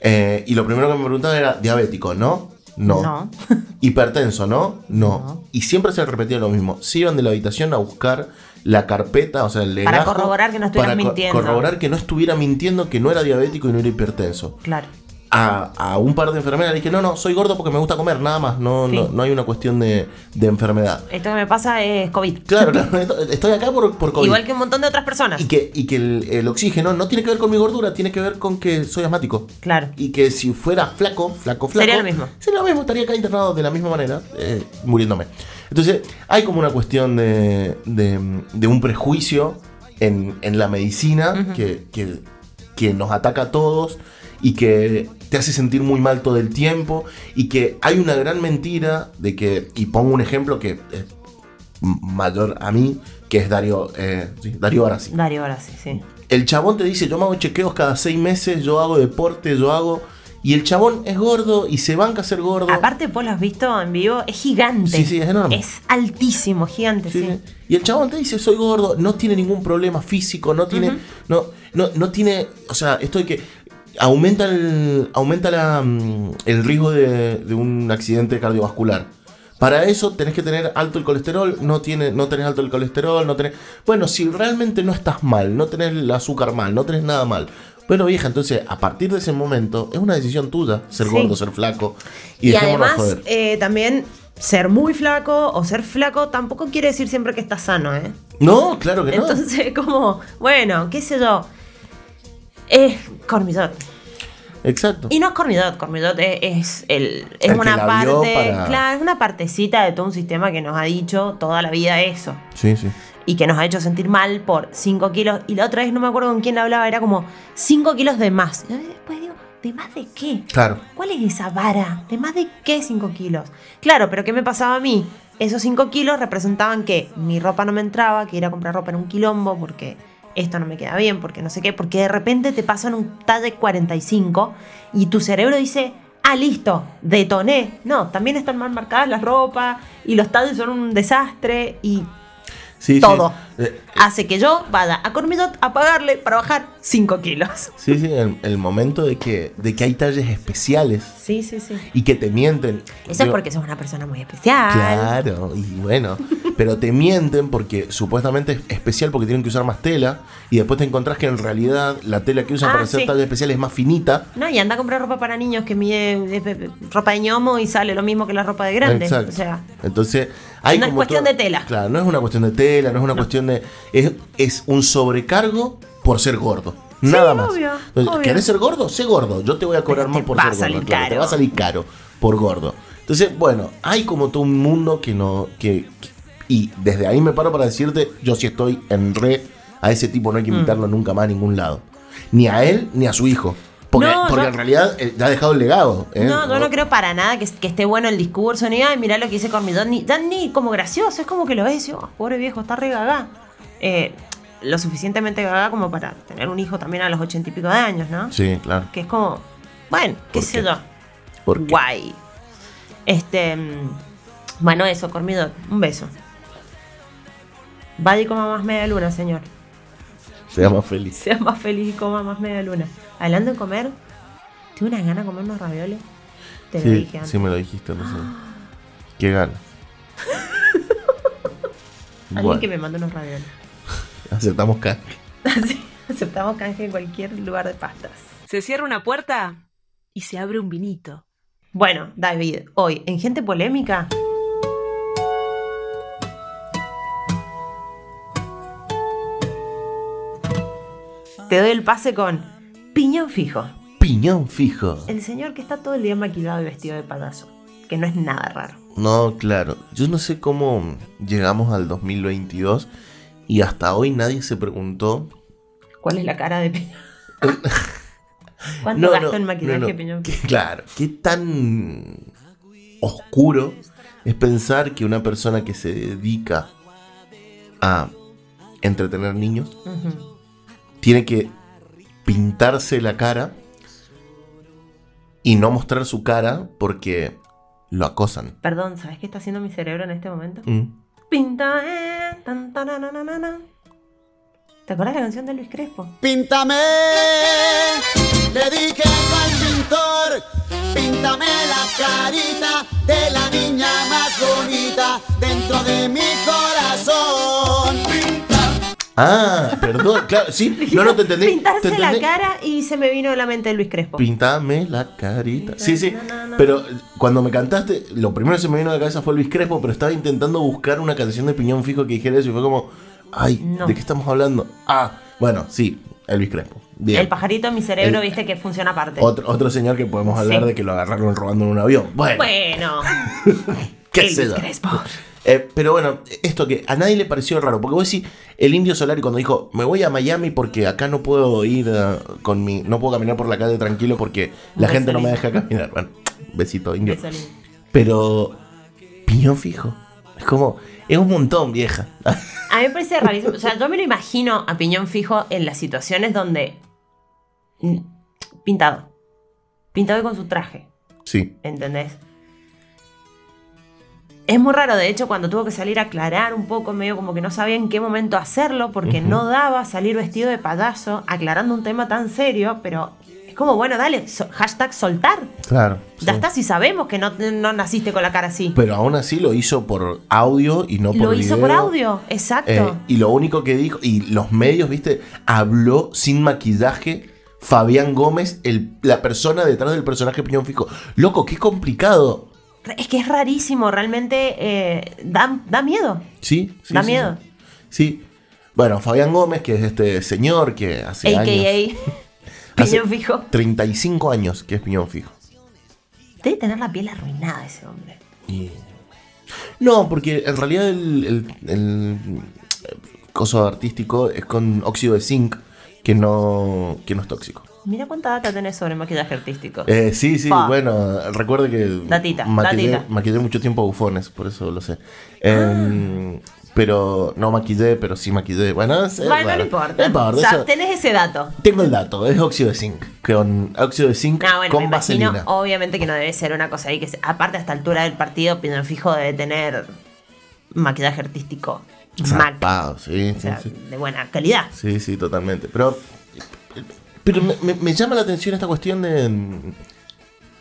eh, y lo primero que me preguntaban era, ¿diabético? ¿No? No.
No.
¿Hipertenso? ¿No? ¿No? Y siempre se repetía lo mismo. Se iban de la habitación a buscar la carpeta, o sea, el
Para
legajo,
corroborar que no estuvieras
para co-
mintiendo.
corroborar que no estuviera mintiendo, que no era diabético y no era hipertenso.
Claro.
A, a un par de enfermeras le dije, no, no, soy gordo porque me gusta comer, nada más. No,
Sí.
no, no hay una cuestión de, de enfermedad.
Esto que me pasa es COVID.
Claro, claro, esto- estoy acá por, por COVID.
Igual que un montón de otras personas.
Y que, y que el, el oxígeno no tiene que ver con mi gordura, tiene que ver con que soy asmático.
Claro.
Y que si fuera flaco, flaco, flaco.
Sería lo mismo.
Sería lo mismo, estaría acá internado de la misma manera, eh, muriéndome. Entonces, hay como una cuestión de, de, de un prejuicio en, en la medicina que, que, que nos ataca a todos y que te hace sentir muy mal todo el tiempo y que hay una gran mentira de que, y pongo un ejemplo que es mayor a mí, que es Dario, eh, sí, Dario Barassi.
Dario, ahora sí, sí.
El chabón te dice, yo me hago chequeos cada seis meses, yo hago deporte, yo hago... Y el chabón es gordo y se banca a ser gordo.
Aparte, vos lo has visto en vivo, es gigante.
Sí, sí, es enorme.
Es altísimo, gigante, sí.
Y el chabón te dice, soy gordo, no tiene ningún problema físico, no tiene, no, no, no tiene, o sea, esto de que aumenta el, aumenta la, mm, el riesgo de, de un accidente cardiovascular. Para eso tenés que tener alto el colesterol, no, tiene, no tenés alto el colesterol, no tenés... Bueno, si realmente no estás mal, no tenés el azúcar mal, no tenés nada mal. Bueno, vieja, entonces a partir de ese momento es una decisión tuya, ser
Sí.
gordo, ser flaco. Y,
Y, además,
joder.
eh, también ser muy flaco o ser flaco tampoco quiere decir siempre que estás sano, ¿eh?
No, claro que no.
Entonces, como, bueno, qué sé yo. Es Cormillot.
Exacto.
Y no es Cormillot, Cormillot es, el, es
El
una parte,
para-
claro, es una partecita de todo un sistema que nos ha dicho toda la vida eso.
Sí, sí.
Y que nos ha hecho sentir mal por 5 kilos. Y la otra vez no me acuerdo con quién le hablaba, era como 5 kilos de más. Y después digo, ¿de más de qué?
Claro.
¿Cuál es esa vara? ¿De más de qué 5 kilos? Claro, pero ¿qué me pasaba a mí? esos 5 kilos representaban que mi ropa no me entraba, que ir a comprar ropa era un quilombo porque esto no me queda bien, porque no sé qué, porque de repente te pasan un talle 45 y tu cerebro dice, ah, listo, detoné. No, también están mal marcadas las ropas y los talles son un desastre y 到
写
Hace que yo vaya a Cormidot a pagarle para bajar 5 kilos.
Sí, sí, el, el momento de que, de que hay talles especiales
Sí, sí, sí.
y que te mienten.
Eso es porque sos una persona muy especial.
Claro, y bueno, pero te mienten porque supuestamente es especial porque tienen que usar más tela y después te encontrás que en realidad la tela que usan
Ah,
para hacer
sí.
talles especiales es más finita.
No, y anda a comprar ropa para niños que mide ropa de ñomo y sale lo mismo que la ropa de grande.
Exacto.
O sea,
Entonces, hay
no es cuestión
todo-
de tela.
Claro, no es una cuestión de tela, no es una cuestión Es, es un sobrecargo por ser gordo. Nada más.
obvio,
Entonces,
obvio.
¿Querés ser gordo? Sé gordo. Yo te voy a cobrar más por ser gordo. claro, Te va a salir caro por gordo. Entonces, bueno, hay como todo un mundo que no. que, que- Y desde ahí me paro para decirte, yo sí estoy en re. A ese tipo no hay que
Mm.
invitarlo nunca más a ningún lado. Ni a él ni a su hijo. Porque,
No,
porque
no.
en realidad eh, ha dejado el legado. ¿eh?
no, yo no creo para nada que, que esté bueno el discurso, ni ay, mirá lo que hice con mi don, ni, como gracioso, es como que lo ves y oh, pobre viejo, está re gaga. Eh, lo suficientemente gaga como para tener un hijo también a los ochenta y pico de años, ¿no?
Sí, claro.
Que es como, bueno, qué sé yo.
¿Por qué?
Guay. Este. mm, Bueno, eso, Cormido, un beso. Vaya y coma más media luna, señor.
Sea más feliz.
Sea más feliz y coma más media luna. Hablando de comer, tengo unas ganas de comer unos ravioles. Te lo
Sí,
dije antes.
sí me lo dijiste recién. Qué gana.
Alguien
bueno,
que me mande unos ravioles.
aceptamos.
Así, aceptamos canje en cualquier lugar de pastas.
Se cierra una puerta y se abre un vinito.
Bueno, David, hoy en Gente Polémica. Te doy el pase con Piñón Fijo.
Piñón fijo.
El señor que está todo el día maquillado y vestido de payaso. Que no es nada raro.
No, claro. Yo no sé cómo llegamos al 2022 y hasta hoy nadie se preguntó.
¿Cuál es la cara de Piñón? ¿Cuánto
No,
gastó
no,
en maquillaje
no.
Piñón Fijo?
Claro, qué tan oscuro es pensar que una persona que se dedica a entretener niños. Tiene que pintarse la cara y no mostrar su cara porque lo acosan.
Perdón, ¿sabes qué está haciendo mi cerebro en este momento?
Mm.
Pinta, eh, tan, tananana. ¿Te acuerdas la canción de Luis Crespo?
Píntame, le dije al pintor, píntame la carita de la niña más bonita dentro de mi corazón.
Ah, perdón, claro, sí, no, no te entendí.
Pintarse
te
la cara y se me vino a la mente Luis Crespo.
Pintame la carita. Sí, sí. Pero cuando me cantaste, lo primero que se me vino a la cabeza fue Luis Crespo, pero estaba intentando buscar una canción de piñón fijo que dijera eso y fue como, ay. ¿de qué estamos hablando? Ah, bueno, sí, el Luis Crespo. Bien.
El pajarito en mi cerebro,
El-
viste que funciona aparte.
Otro, otro señor que podemos hablar
Sí.
de que lo agarraron robando en un avión. Bueno,
Bueno,
qué
Luis. Crespo.
Eh, pero bueno, esto que a nadie le pareció raro, porque vos decís, el indio Solari cuando dijo, me voy a Miami porque acá no puedo ir eh, con mi, no puedo caminar por la calle tranquilo porque la gente no me deja caminar. Bueno, besito indio. Pero, piñón fijo, es como, es un montón, vieja.
A mí me parece rarísimo. O sea, yo me lo imagino a piñón fijo en las situaciones donde. Pintado. Pintado y con su traje.
sí.
¿Entendés? Es muy raro, de hecho, cuando tuvo que salir a aclarar un poco, medio como que no sabía en qué momento hacerlo, porque no daba salir vestido de payaso, aclarando un tema tan serio, pero es como, bueno, dale, so- hashtag soltar.
Claro.
Ya está, si sabemos que no, no naciste con la cara así.
Pero aún así lo hizo por audio y no por
Lo hizo por audio, exacto.
Eh, y lo único que dijo, y los medios, viste, habló sin maquillaje Fabián Gómez, el- la persona detrás del personaje Piñón Fijo. Loco, qué complicado.
Es que es rarísimo, realmente eh, da, da miedo.
Sí, sí.
da
sí,
miedo.
Sí. Sí. Bueno, Fabián Gómez, que es este señor que hace
AKA
años.
Piñón Fijo.
35 años que es Piñón Fijo.
Debe tener la piel arruinada ese hombre.
Y- No, porque en realidad el, el- el coso artístico es con óxido de zinc que no, que no es tóxico.
Mira cuánta data tenés sobre maquillaje artístico.
Eh, sí, sí, bueno, recuerde que
Datita,
maquillé,
datita.
maquillé mucho tiempo a bufones, por eso lo sé. Em, Pero no maquillé, pero sí maquillé. Bueno, es, es
no importa.
No importa,
o sea,
eso-
tenés ese dato.
Tengo el dato, es óxido de zinc. Con óxido de zinc
Ah, bueno,
con
imagino,
vaselina.
obviamente que no debe ser una cosa ahí que, se- aparte a esta altura del partido, Piñón Fijo debe tener maquillaje artístico
Zarpado, sí,
o sea,
sí, sí.
de buena calidad.
Sí, sí, totalmente. Pero, pero me, me- me llama la atención esta cuestión de. mm,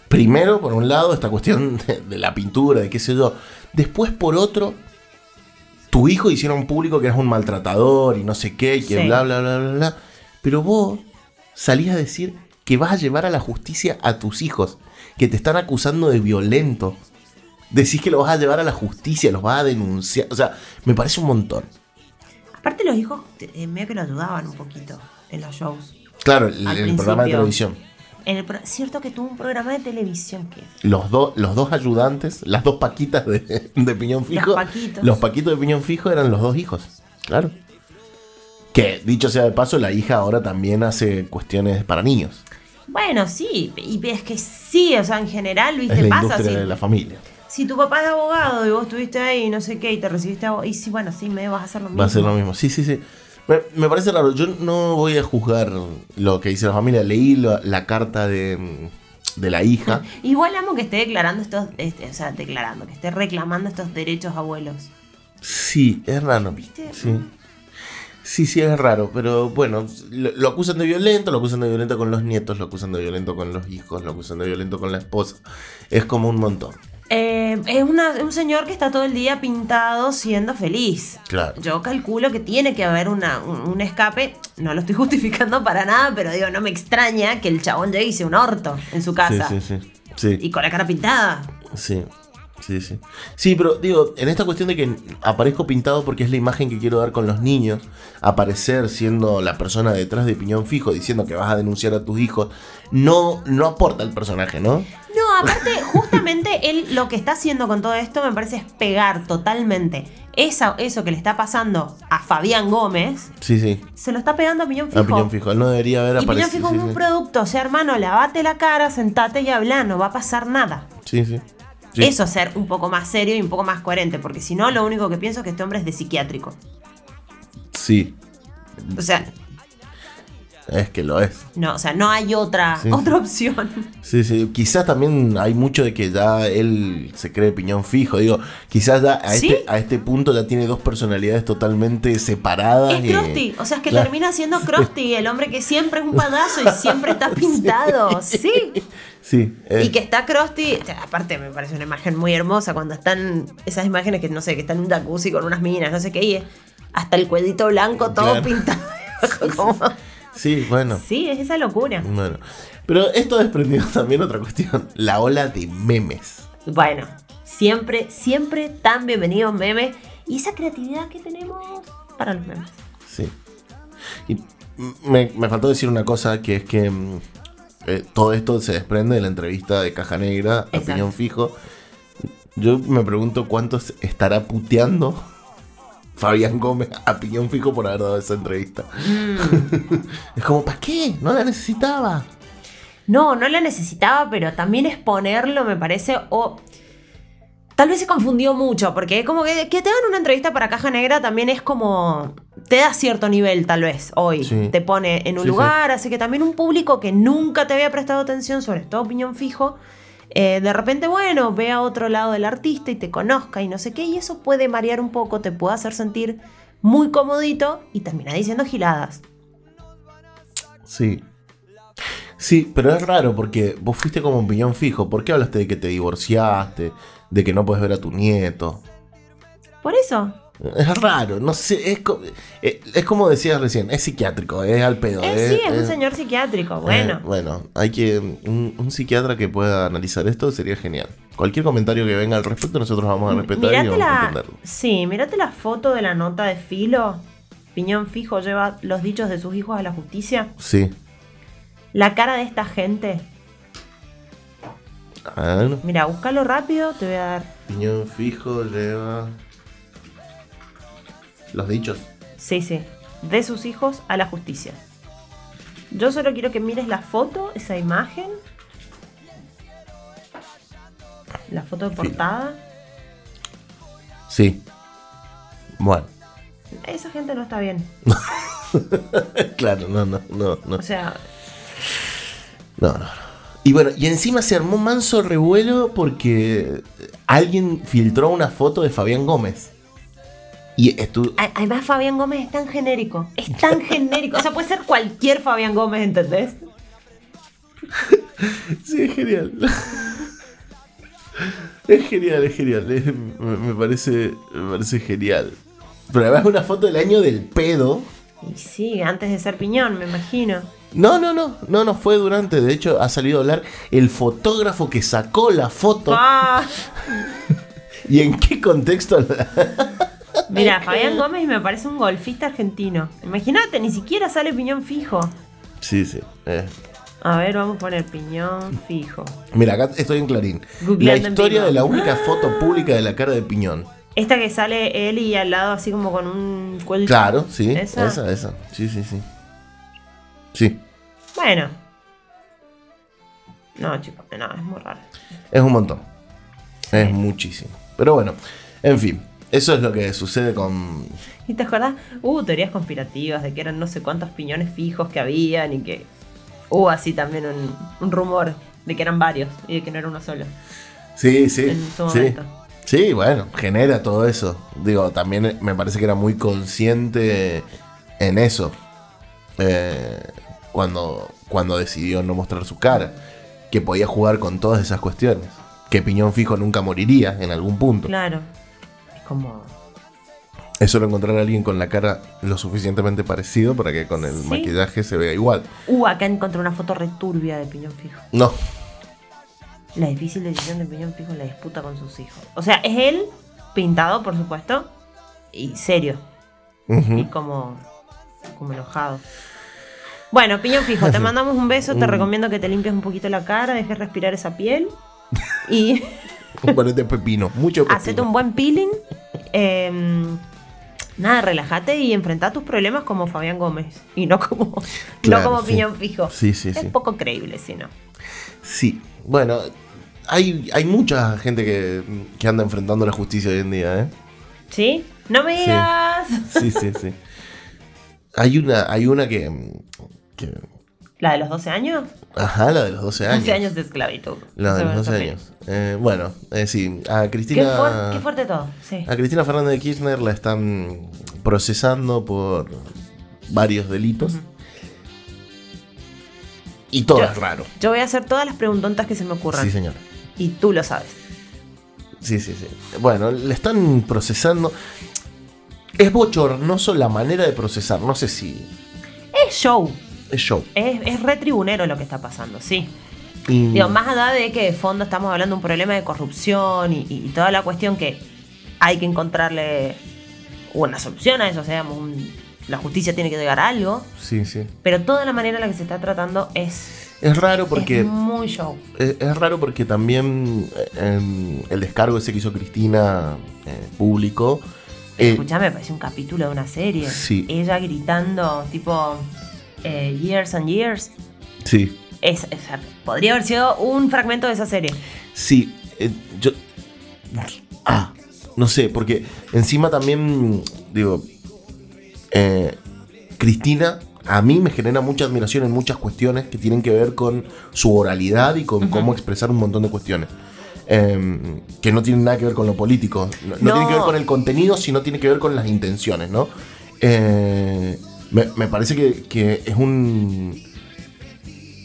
Primero, por un lado, esta cuestión de, de la pintura, de qué sé yo. Después, por otro, tu hijo hicieron público que eras un maltratador y no sé qué, y que
Sí.
bla, bla, bla, bla, bla. Pero vos salías a decir que vas a llevar a la justicia a tus hijos, que te están acusando de violento. Decís que lo vas a llevar a la justicia, los vas a denunciar. O sea, me parece un montón.
Aparte los hijos eh, medio que lo ayudaban un poquito en los shows.
Claro, el, el programa de televisión.
En el pro- cierto que tuvo un programa de televisión que
Los, dos los dos ayudantes, las dos paquitas de, de piñón fijo.
Los paquitos.
los paquitos de piñón fijo eran los dos hijos. Claro. Que dicho sea de paso, la hija ahora también hace cuestiones para niños.
Bueno, sí, y es que sí, o sea, en general,
Es
viste,
la
pasa
industria
si,
de la familia.
Si tu papá es abogado y vos estuviste ahí y no sé qué y te recibiste abogado, y sí, bueno, sí, me vas a hacer lo mismo.
Va a ser lo mismo. Sí, sí, sí. Me, me parece raro. Yo no voy a juzgar lo que dice la familia. Leí la, la carta de, de la hija.
Igual amo que esté declarando estos, este, o sea, declarando, que esté reclamando estos derechos abuelos.
Sí, es raro. Sí. Sí, sí, es raro, pero bueno, lo, lo acusan de violento, lo acusan de violento con los nietos, lo acusan de violento con los hijos, lo acusan de violento con la esposa. Es como un montón.
Eh, es una- un señor que está todo el día pintado siendo feliz.
Claro.
Yo calculo que tiene que haber una- un, un escape. No lo estoy justificando para nada, pero digo, no me extraña que el chabón llegue y sea un orto en su casa.
Sí, sí, sí. Sí.
Y con la cara pintada.
Sí, sí, sí. Sí, pero digo, en esta cuestión de que aparezco pintado porque es la imagen que quiero dar con los niños, aparecer siendo la persona detrás de piñón fijo diciendo que vas a denunciar a tus hijos, no, no aporta el personaje, ¿no?
Aparte, justamente él lo que está haciendo con todo esto me parece es pegar totalmente esa, eso que le está pasando a Fabián Gómez,
Sí, sí.
se lo está pegando a Piñón Fijo.
A piñón fijo. Él no debería haber
y Piñón
aparecido.
Fijo
Sí,
es un
sí.
producto, o sea, hermano, lavate la cara, sentate y habla, no va a pasar nada.
Sí, sí. Sí.
Eso es ser un poco más serio y un poco más coherente, porque si no, lo único que pienso es que este hombre es de psiquiátrico.
Sí,
O sea,
es que lo es.
no, o sea, no hay otra,
Sí,
otra opción.
Sí, sí. Quizás también hay mucho de que ya él se cree piñón fijo. Digo, quizás ya a,
¿Sí?
este, a este punto ya tiene dos personalidades totalmente separadas.
Es
y-
Krusty, o sea, es que
Claro.
termina siendo Krusty, el hombre que siempre es un payaso y siempre está pintado, sí.
Sí. eh,
Y que está Krusty, o sea, aparte me parece una imagen muy hermosa cuando están esas imágenes que no sé, que están en un jacuzzi con unas minas, no sé qué, y hasta el cuellito blanco todo
Claro.
pintado. Como-
Sí, bueno.
Sí, es esa locura.
Bueno. Pero esto desprendió también otra cuestión. La ola de memes.
Bueno, siempre, siempre tan bienvenidos memes y esa creatividad que tenemos para los memes.
Sí. Y me, me faltó decir una cosa que es que mm, eh, todo esto se desprende de la entrevista de Caja Negra
Exacto.
Piñón Fijo. Yo me pregunto cuántos estará puteando Fabián Gómez a Piñón Fijo por haber dado esa entrevista. es como, ¿para qué? No la necesitaba.
No, no la necesitaba, pero también exponerlo me parece o tal vez se confundió mucho, porque como que, que te hagan una entrevista para Caja Negra también es como te da cierto nivel tal vez hoy,
Sí.
te pone en un
Sí,
lugar, así que también un público que nunca te había prestado atención, sobre todo opinión fijo, eh, de repente, bueno, ve a otro lado del artista y te conozca y no sé qué, y eso puede marear un poco, te puede hacer sentir muy comodito y termina diciendo giladas.
Sí. Sí, pero es raro porque vos fuiste como un piñón fijo. ¿Por qué hablaste de que te divorciaste? De que no puedes ver a tu nieto.
Por eso,
Es raro, no sé, es, co- eh, es como decías recién, es psiquiátrico, es al pedo.
Eh, sí, es un
es-
señor psiquiátrico,
eh,
bueno.
bueno, hay que. Un, un psiquiatra que pueda analizar esto sería genial. Cualquier comentario que venga al respecto, nosotros vamos a respetar y vamos a entenderlo.
sí, mirate la foto de la nota de filo. Piñón fijo lleva los dichos de sus hijos a la justicia.
Sí.
La cara de esta gente. Mira, búscalo rápido, te voy a dar.
piñón fijo lleva. Los dichos.
Sí, sí. De sus hijos a la justicia. Yo solo quiero que mires la foto, esa imagen. La foto de portada.
Sí. Bueno.
Esa gente no está bien.
claro, no, no, no, no.
O sea,
No, no, no. Y bueno, y encima se armó manso revuelo porque alguien filtró una foto de Fabián Gómez. Y
además Fabián Gómez es tan genérico. Es tan genérico. O sea, puede ser cualquier Fabián Gómez, ¿entendés?
Sí, es genial. Es genial, es genial. es- me, me parece, me parece genial. Pero además una foto del año del pedo.
Y sí, antes de ser piñón, me imagino.
No, no, no, no, no fue durante. De hecho, ha salido a hablar el fotógrafo que sacó la foto.
Ah,
¿Y en qué contexto? la-
mira, Fabián Gómez me parece un golfista argentino. Imagínate, ni siquiera sale piñón fijo.
Sí, sí. eh.
A ver, vamos a poner piñón fijo.
Mira, acá estoy en Clarín. La
Googleando
historia de la única foto pública de la cara de Piñón.
Esta que sale él y al lado así como con un cuello.
Claro, sí.
¿Esa?
Esa, esa. Sí, sí, sí. Sí,
Bueno. No, chicos, no, es muy raro.
es un montón. Es muchísimo. Pero bueno, en fin. Eso es lo que sucede con.
¿Y te acordás? Hubo teorías conspirativas de que eran no sé cuántos piñones fijos que habían y que hubo así también un, un rumor de que eran varios y de que no era uno solo.
Sí, sí.
En su
sí.
momento.
Sí, bueno, genera todo eso. Digo, también me parece que era muy consciente en eso. eh, cuando, cuando decidió no mostrar su cara. Que podía jugar con todas esas cuestiones. Que Piñón Fijo nunca moriría en algún punto.
Claro. Es como.
Es solo encontrar a alguien con la cara lo suficientemente parecido para que con el
Sí.
maquillaje se vea igual.
Uh, acá encontré una foto returbia de piñón fijo.
No,
La difícil decisión de piñón fijo en la disputa con sus hijos. O sea, es él, pintado, por supuesto, y serio. Y como. como enojado. Bueno, piñón fijo, te mandamos un beso, te
Mm.
recomiendo que te limpies un poquito la cara, dejes respirar esa piel. Y
ponete pepino, mucho pepino.
hacete un buen peeling. Em, nada, relájate y enfrenta tus problemas como Fabián Gómez. Y no como,
Claro,
no como
sí.
piñón fijo.
Sí, sí,
es
sí.
poco creíble, si no.
Sí, bueno, hay, hay mucha gente que, que anda enfrentando la justicia hoy en día, ¿eh?
¿Sí? No me
Sí.
digas.
Sí, sí, sí. Hay una, hay una que, que-
¿La de los 12 años?
Ajá, la de los 12 años.
12 años de esclavitud.
La de los
está
12
bien.
años. Eh, bueno, eh, sí, a
Qué,
Cristina...
qué fuerte todo. Sí.
A Cristina Fernández de Kirchner la están procesando por varios delitos. Y todo
Yo-
es raro.
Yo voy a hacer todas las preguntontas que se me ocurran.
Sí, señor.
Y tú lo sabes.
Sí, sí, sí. Bueno, le están procesando. Es bochornoso la manera de procesar. No sé si
Es show.
Es show.
Es, es retribunero lo que está pasando, sí.
Y-
Digo, más allá de que de fondo estamos hablando de un problema de corrupción y, y toda la cuestión que hay que encontrarle una solución a eso, o sea, un- la justicia tiene que llegar a algo,
Sí, sí.
pero toda la manera en la que se está tratando es,
Es raro porque.
es muy show.
Es, es raro porque también eh, em, el descargo ese que hizo Cristina eh, público. eh,
Escuchame, me parece un capítulo de una serie.
Sí.
Ella gritando, tipo, eh, Years and Years.
sí,
Es, es- podría haber sido un fragmento de esa serie.
sí. eh, yo. Ah, no sé, porque encima también. Digo. eh, Cristina a mí me genera mucha admiración en muchas cuestiones que tienen que ver con su oralidad y con cómo expresar un montón de cuestiones. Em, que no tienen nada que ver con lo político. No, no
No.
tiene que ver con el contenido, sino tiene que ver con las intenciones, ¿no? Eh, me, me parece que, que es un.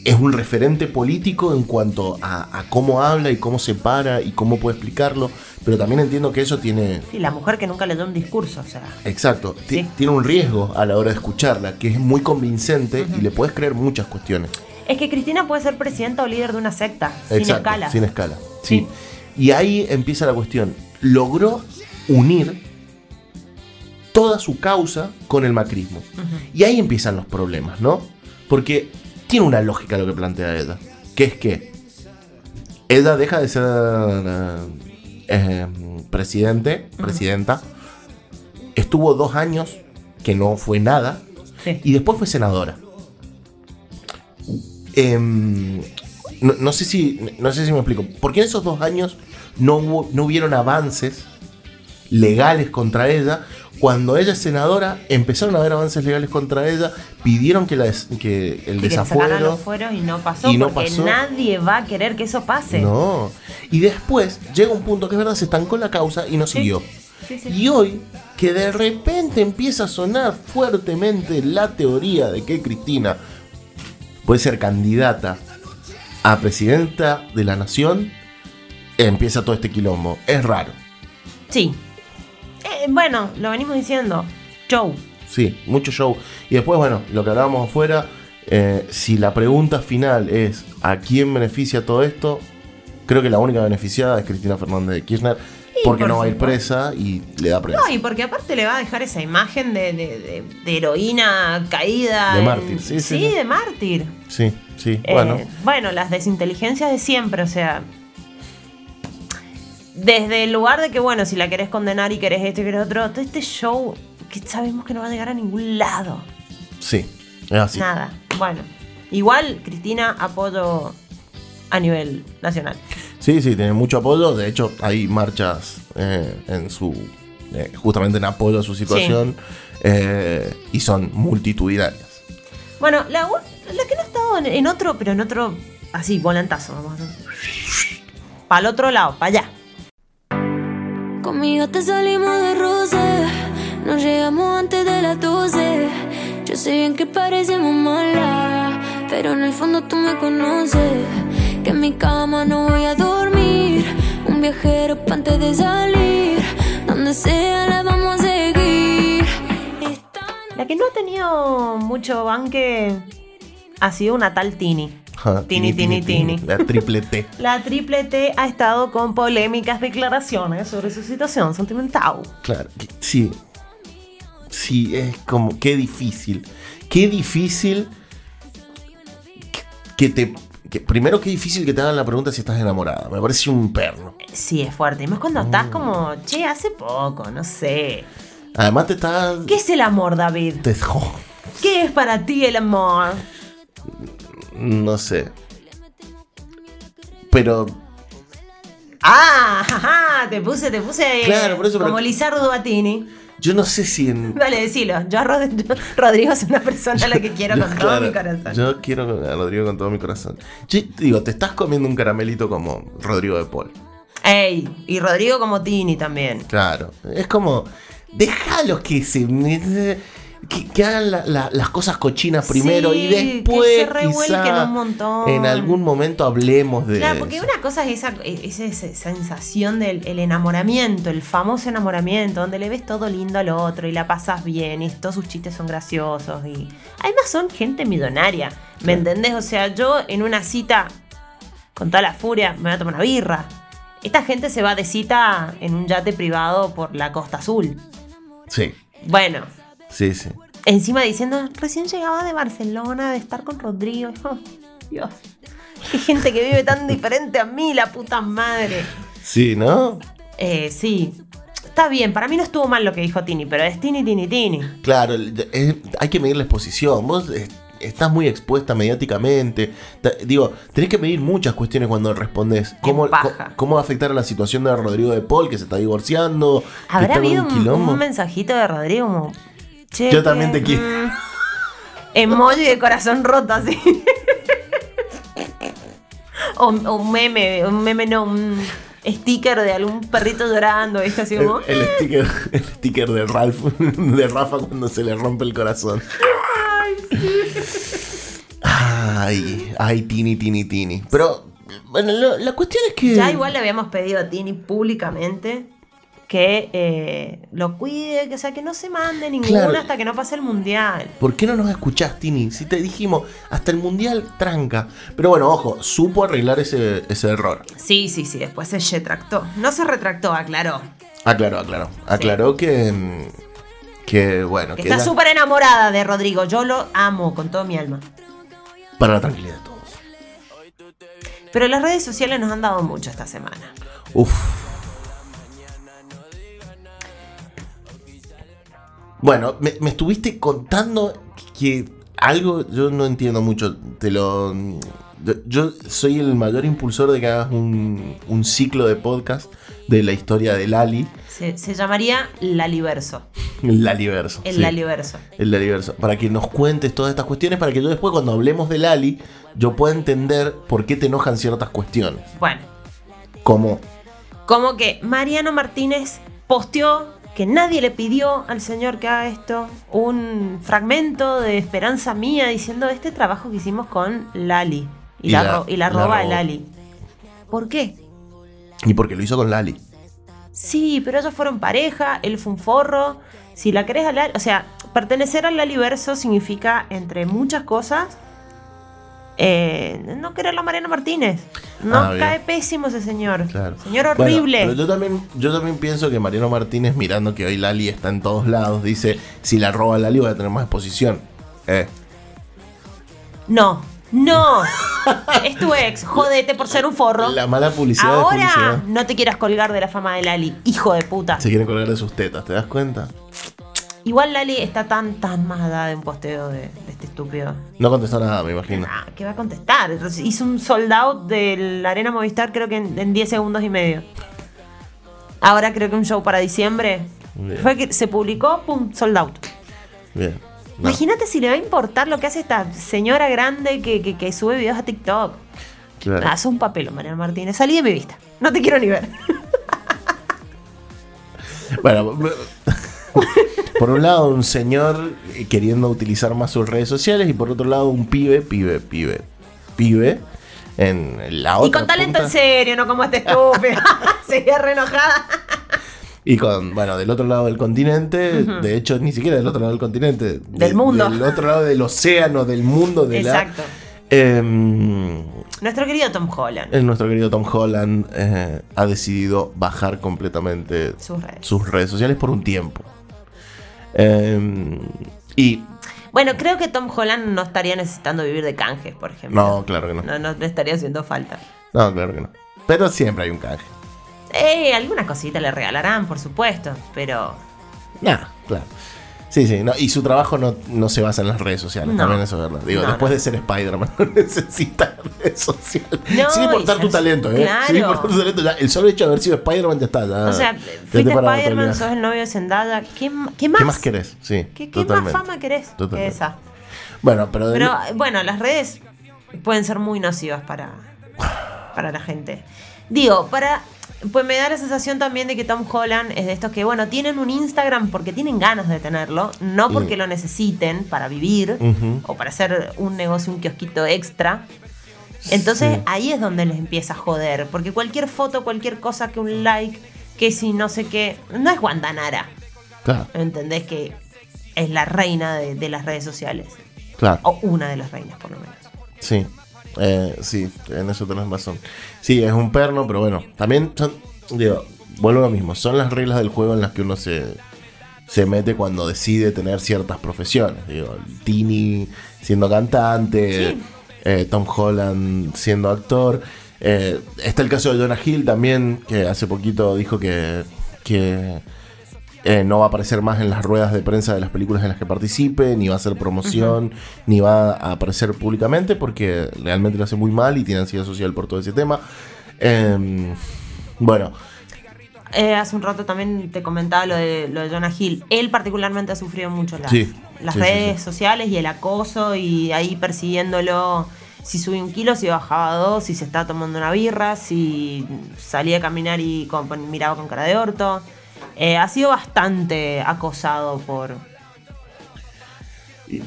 Es un referente político en cuanto a, a cómo habla y cómo se para y cómo puede explicarlo. Pero también entiendo que eso tiene.
Sí, la mujer que nunca le dio un discurso, o sea.
Exacto. ti- Tiene un riesgo a la hora de escucharla, que es muy convincente y le puedes creer muchas cuestiones.
Es que Cristina puede ser presidenta o líder de una secta, sin escala.
Sin escala. Sí. Y ahí empieza la cuestión. Logró unir toda su causa con el macrismo. Y ahí empiezan los problemas, ¿no? Porque tiene una lógica lo que plantea ella. Que es que ella deja de ser eh, presidente, presidenta. Estuvo dos años que no fue nada.
Sí.
Y después fue senadora. em, no, no sé si, no sé si me explico. ¿Por qué en esos dos años no, hubo, no hubieron avances legales contra ella? Cuando ella es senadora, empezaron a haber avances legales contra ella, pidieron que, la des- que el
que
desafuero.
los y no pasó
y no
porque
pasó.
nadie va a querer que eso pase.
No. Y después llega un punto que es verdad, se estancó la causa y no siguió.
Sí, sí.
Y hoy, que de repente empieza a sonar fuertemente la teoría de que Cristina puede ser candidata a presidenta de la nación, empieza todo este quilombo. Es raro.
Sí. Eh, bueno, lo venimos diciendo. Show.
Sí, mucho show. Y después, bueno, lo que hablábamos afuera, eh, si la pregunta final es ¿a quién beneficia todo esto? Creo que la única beneficiada es Cristina Fernández de Kirchner, porque
por
no va a ir presa y le da presa.
No, y porque aparte le va a dejar esa imagen de, de- de- de heroína caída.
De
en-
mártir, sí, sí, sí.
de mártir.
Sí, sí,
Eh,
bueno.
bueno, las desinteligencias de siempre, o sea. Desde el lugar de que, bueno, si la querés condenar y querés esto y querés otro, todo este show que sabemos que no va a llegar a ningún lado.
Sí, es así.
Nada. Bueno, igual, Cristina, apoyo a nivel nacional.
Sí, sí, tiene mucho apoyo. De hecho, hay marchas eh, en su. eh, justamente en apoyo a su situación. eh, y son multitudinarias.
Bueno, la, la que no ha estado en, en otro, pero en otro, así, volantazo, vamos a. Para el otro lado, para allá.
Conmigo te salimos de roce, nos llegamos antes de las 12. Yo sé bien que parecemos malas, pero en el fondo tú me conoces. Que en mi cama no voy a dormir, un viajero pa' antes de salir. Donde sea la vamos a seguir.
La que no ha tenido mucho banque ha sido una tal Tini. Tini, tini, tini.
La triple T.
La triple T ha estado con polémicas declaraciones sobre su situación sentimental.
Claro, sí. Sí, es como. Qué difícil. Qué difícil. que- Que te. que- primero, qué difícil que te hagan la pregunta si estás enamorada. Me parece un perno.
Sí, es fuerte. Y más cuando estás como, che, hace poco, no sé.
Además, te estás.
¿Qué es el amor, David?
Te,
¿Qué es para ti el amor?
No sé. Pero.
Ah, jaja, te puse, te puse eh,
Claro, por eso, pero-
como Lizardo a Tini.
Yo no sé si en.
Dale, decilo. Yo a Rod- yo- Rodrigo es una persona a la que quiero
Yo,
con todo
claro,
mi corazón.
Yo quiero a Rodrigo con todo mi corazón. Yo digo, te estás comiendo un caramelito como Rodrigo de Paul.
Ey, y Rodrigo como Tini también.
Claro. Es como. Déjalos que se. Que, que hagan la- la- las cosas cochinas primero y
Sí,
después.
que se
quizá,
un montón.
En algún momento hablemos de.
Claro, porque
eso.
una cosa es esa, esa- esa sensación del el enamoramiento, el famoso enamoramiento, donde le ves todo lindo al otro y la pasas bien y todos sus chistes son graciosos y además son gente millonaria, ¿me entendés? O sea, yo en una cita con toda la furia me voy a tomar una birra. Esta gente se va de cita en un yate privado por la Costa Azul.
Sí,
Bueno,
sí, sí.
encima diciendo, recién llegaba de Barcelona, de estar con Rodrigo. Oh, Dios, qué gente que vive tan diferente a mí, la puta madre.
Sí, ¿no?
Eh, sí, está bien, para mí no estuvo mal lo que dijo Tini, pero es Tini, Tini, Tini.
Claro, es- hay que medir la exposición. Vos estás muy expuesta mediáticamente. Digo, tenés que medir muchas cuestiones cuando respondés. ¿Cómo, ¿Cómo va a afectar a la situación de Rodrigo de Paul, que se está divorciando? que
¿Habrá
está
habido
un
un, mensajito de Rodrigo. "Che,
Yo también te quiero".
mm, emoji de corazón roto así. o, o un meme, un meme no, un sticker de algún perrito llorando, ¿viste? Así como...
el sticker, el sticker de Ralph, de Rafa cuando se le rompe el corazón. Ay, ay, Tini, Tini, Tini. Pero, bueno, lo- la cuestión es que.
Ya igual le habíamos pedido a Tini públicamente que eh, lo cuide, que, o sea, que no se mande ninguna
Claro.
hasta que no pase el mundial.
¿Por qué no nos escuchás, Tini? Si te dijimos, hasta el mundial tranca. Pero bueno, ojo, supo arreglar ese, ese error.
Sí, sí, sí, después se retractó. No se retractó, aclaró.
Aclaró, aclaró. Aclaró que. Que bueno,
Que está
era
súper enamorada de Rodrigo. Yo lo amo con todo mi alma.
para la tranquilidad de todos.
Pero las redes sociales nos han dado mucho esta semana.
Uf. Bueno, me, me estuviste contando que algo yo no entiendo mucho. Te lo. yo- soy el mayor impulsor de que hagas un, un ciclo de podcast de la historia de Lali,
Se, se llamaría Laliverso.
el Laliverso.
El
sí.
Laliverso.
El Laliverso. Para que nos cuentes todas estas cuestiones, para que yo después, cuando hablemos de Lali, yo pueda entender por qué te enojan ciertas cuestiones.
Bueno,
Como.
como que Mariano Martínez posteó que nadie le pidió al señor que haga esto un fragmento de esperanza mía diciendo este trabajo que hicimos con Lali. Y,
Y
la,
la-
ro- y la
la
roba de. Lali. ¿Por qué?
Y porque lo hizo con Lali.
Sí, pero ellos fueron pareja, él fue un forro. Si la querés a Lali, o sea, pertenecer al Laliverso significa, entre muchas cosas, eh, no quererlo a Mariano Martínez. No
Ah,
cae pésimo ese señor.
Claro.
Señor
Bueno,
horrible.
pero yo también, yo también pienso que Mariano Martínez, mirando que hoy Lali está en todos lados, dice: si la roba Lali, voy a tener más exposición. Eh.
No, no. es tu ex, jodete por ser un forro.
La mala publicidad de
Ahora
publicidad.
no te quieras colgar de la fama de Lali, hijo de puta.
Se quieren colgar de sus tetas, ¿te das cuenta?
Igual Lali está tan, tan más dada de un posteo de, de este estúpido.
No contestó nada, me imagino.
Ah, ¿Qué va a contestar? Hizo un sold out de la Arena Movistar creo que en, en 10 segundos y medio. Ahora creo que un show para diciembre.
Bien.
Fue que se publicó, pum, sold out.
Bien. No,
Imagínate si le va a importar lo que hace esta señora grande que, que- que sube videos a TikTok.
claro.
Ah, un papel, Mariano Martínez. Salí de mi vista. No te quiero ni ver.
Bueno, por un lado, un señor queriendo utilizar más sus redes sociales y por otro lado, un pibe, pibe, pibe, pibe. En la otra
y con talento
punta.
en serio, no como este estúpido. Seguía re enojada.
Y con, bueno, del otro lado del continente, de hecho, ni siquiera del otro lado del continente. de-
Del mundo.
Del otro lado del océano, del mundo, de
Exacto.
la. Em,
Nuestro querido Tom Holland.
el nuestro querido Tom Holland eh, ha decidido bajar completamente
Sus redes.
sus redes sociales por un tiempo. Em, y
Bueno, creo que Tom Holland no estaría necesitando vivir de canjes, por ejemplo.
no, claro que no.
No, no le estaría haciendo falta.
No, claro que no. Pero siempre hay un canje.
Eh, alguna cosita le regalarán, por supuesto, pero
Nah, claro. Sí, sí, no, y su trabajo no, no se basa en las redes sociales,
No.
también eso es verdad. Digo,
No,
después de ser Spider-Man no necesita redes sociales.
No,
Sin importar
y
tu talento, ¿eh?
claro.
Sin importar tu talento, ya, el solo hecho de haber sido Spider-Man ya está. Ya,
o sea,
te
fuiste Spider-Man, sos el novio de Zendaya. ¿Qué, qué más?
¿Qué más querés? Sí,
¿Qué, qué más fama querés que
Totalmente.
esa?
Bueno, pero, de-
Pero bueno, las redes pueden ser muy nocivas para, para la gente. Digo, para. Pues me da la sensación también de que Tom Holland es de estos que, bueno, tienen un Instagram porque tienen ganas de tenerlo, no porque
Mm.
lo necesiten para vivir o para hacer un negocio, un kiosquito extra. Entonces
Sí.
ahí es donde les empieza a joder, porque cualquier foto, cualquier cosa que un like, que si no sé qué, no es Guandanara.
Claro,
¿Entendés? Que es la reina de, de las redes sociales.
claro.
O una de las reinas, por lo menos.
Sí, eh, sí, en eso tenés razón. Sí, es un perno, pero bueno, también son, digo, vuelvo a lo mismo, son las reglas del juego en las que uno se, se mete cuando decide tener ciertas profesiones. Digo, Tini siendo cantante, eh, Tom Holland siendo actor. Eh, está el caso de Jonah Hill también, que hace poquito dijo que, que eh, no va a aparecer más en las ruedas de prensa de las películas en las que participe, ni va a hacer promoción, ni va a aparecer públicamente porque realmente lo hace muy mal y tiene ansiedad social por todo ese tema. Em, bueno,
Eh, hace un rato también te comentaba lo de, lo de Jonah Hill. Él particularmente ha sufrido mucho las,
Sí,
las
sí,
redes
sí.
sociales y el acoso y ahí persiguiéndolo. Si sube un kilo, si bajaba dos, si se está tomando una birra, si salía a caminar y con- miraba con cara de orto. Eh, ha sido bastante acosado por,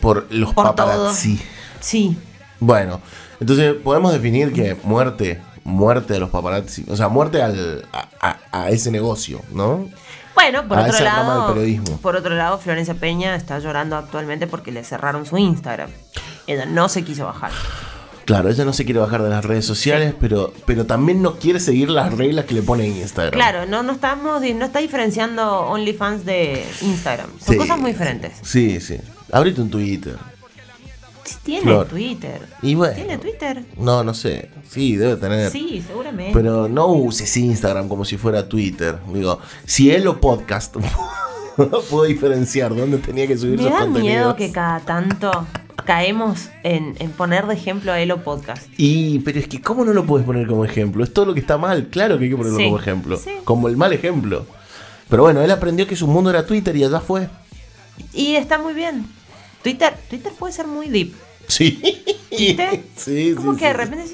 por los
por
paparazzi.
todo. Sí,
Bueno, entonces podemos definir que muerte, muerte a los paparazzi, o sea, muerte al, a, a- a ese negocio, ¿no?
Bueno, por
A
otro lado, por otro lado, Florencia Peña está llorando actualmente porque le cerraron su Instagram. Ella no se quiso bajar.
Claro, ella no se quiere bajar de las redes sociales, pero, pero también no quiere seguir las reglas que le pone Instagram.
Claro, no, no estamos, no está diferenciando OnlyFans de Instagram. Son
Sí,
cosas muy diferentes.
Sí, sí. Abrite un Twitter.
Sí, tiene
Flor.
Twitter.
Y bueno.
¿Tiene Twitter?
No, no sé. Sí, debe tener.
Sí, seguramente.
Pero no uses Instagram como si fuera Twitter. Digo, si él o podcast puedo diferenciar dónde tenía que subir
Me
sus
da
contenidos.
miedo que cada tanto caemos en, en poner de ejemplo a Elo Podcast.
Y, pero es que, ¿cómo no lo puedes poner como ejemplo? Es todo lo que está mal, claro que hay que ponerlo
Sí,
como ejemplo.
sí.
Como el mal ejemplo. Pero bueno, él aprendió que su mundo era Twitter y allá fue.
Y está muy bien. Twitter, Twitter puede ser muy deep.
Sí.
¿Viste?
Sí,
Como
sí,
que de repente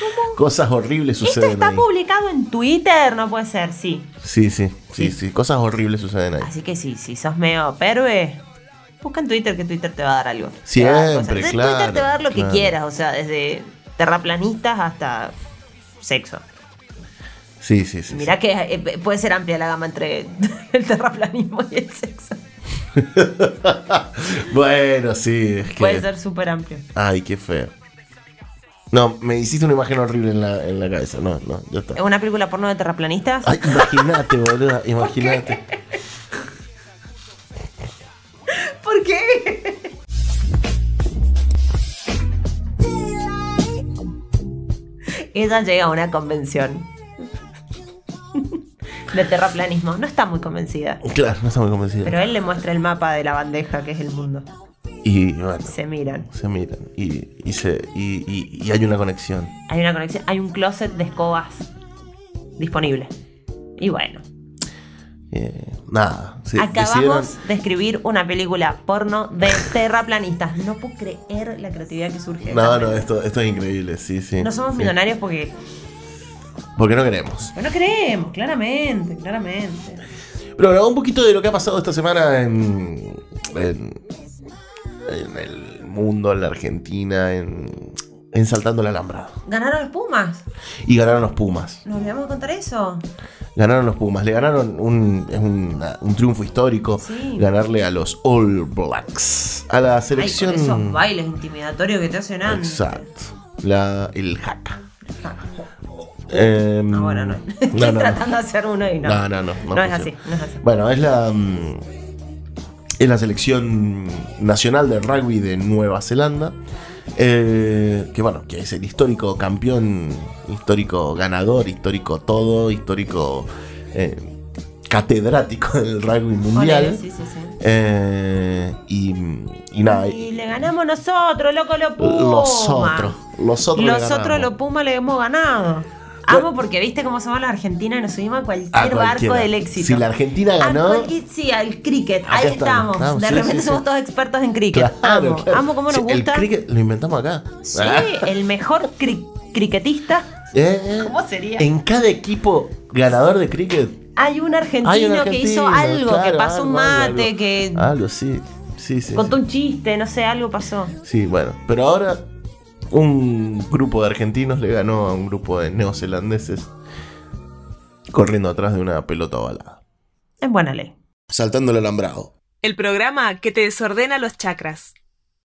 ¿cómo?
Cosas horribles
Esto
suceden
está
ahí.
publicado en Twitter, no puede ser, sí.
Sí, sí, sí, sí, Cosas horribles suceden ahí.
Así que sí, si sos medio perve, busca en Twitter que Twitter te va a dar algo. Dar
Siempre, claro.
Twitter te va a dar lo que quieras, o sea, desde terraplanistas hasta sexo.
Sí, sí, sí.
Mirá que eh, puede ser amplia la gama entre el terraplanismo y el sexo.
Bueno, sí, es que.
Puede ser súper amplio.
Ay, qué feo. No, me hiciste una imagen horrible en la, en la cabeza. No, no, ya está.
¿Es una película porno de terraplanistas?
Ay, imagínate, boluda, imagínate.
¿Por qué? Ella llega a una convención de terraplanismo. No está muy convencida.
Claro, no está muy convencido.
Pero él le muestra el mapa de la bandeja que es el mundo.
Y bueno,
Se miran.
se miran. Y, y, se, y, y- y hay una conexión.
Hay una conexión. Hay un closet de escobas disponible. Y bueno,
Eh, nada. sí,
acabamos
decidieron-
de escribir una película porno de terraplanistas. No puedo creer la creatividad que surge.
No, no, esto, esto es increíble, sí, sí.
No somos
sí.
millonarios porque
Porque no queremos.
Pues no creemos, claramente, claramente.
Pero bueno, un poquito de lo que ha pasado esta semana en, en, en el mundo, en la Argentina, en, en Saltando el Alambrado.
¿Ganaron los Pumas?
Y ganaron los Pumas.
¿Nos olvidamos de contar eso?
Ganaron los Pumas. Le ganaron un, es un, un triunfo histórico.
Sí.
Ganarle a los All Blacks. A la
Ay,
selección.
con esos bailes intimidatorios que te hacen antes.
Exacto. La, el hack. Em,
Ah, bueno, no. Estoy
no, no.
tratando de hacer uno y no.
No, no, no.
No, es
funciona.
así, no es así.
Bueno, es la. mm, Es la selección nacional de rugby de Nueva Zelanda. Eh, que bueno, que es el histórico campeón, histórico ganador, histórico todo, histórico eh, catedrático del rugby mundial.
Ponele, sí, sí, sí.
Eh, y, y nada,
Y le ganamos nosotros, loco, los Pumas.
los otros. Los otros. le
Los otros,
ganamos.
los Pumas, le hemos ganado. Amo porque viste cómo somos la Argentina y nos subimos a cualquier,
A
barco del éxito.
Si la Argentina ganó.
sí, al cricket.
Acá
Ahí
estamos,
De
sí,
repente
sí,
somos
sí.
todos expertos en cricket.
Claro,
amo,
claro.
amo cómo nos gusta.
El cricket lo inventamos acá.
Sí, el mejor cri- cricketista.
Eh, eh.
¿Cómo sería?
En cada equipo ganador de cricket
Hay un argentino,
hay un
que hizo algo, que pasó un mate,
algo.
que
Algo, sí. Sí, sí.
contó un chiste, no sé, algo pasó.
Sí, bueno. Pero ahora un grupo de argentinos le ganó a un grupo de neozelandeses corriendo atrás de una pelota ovalada.
Es buena ley.
Saltando el alambrado.
El programa que te desordena los chakras.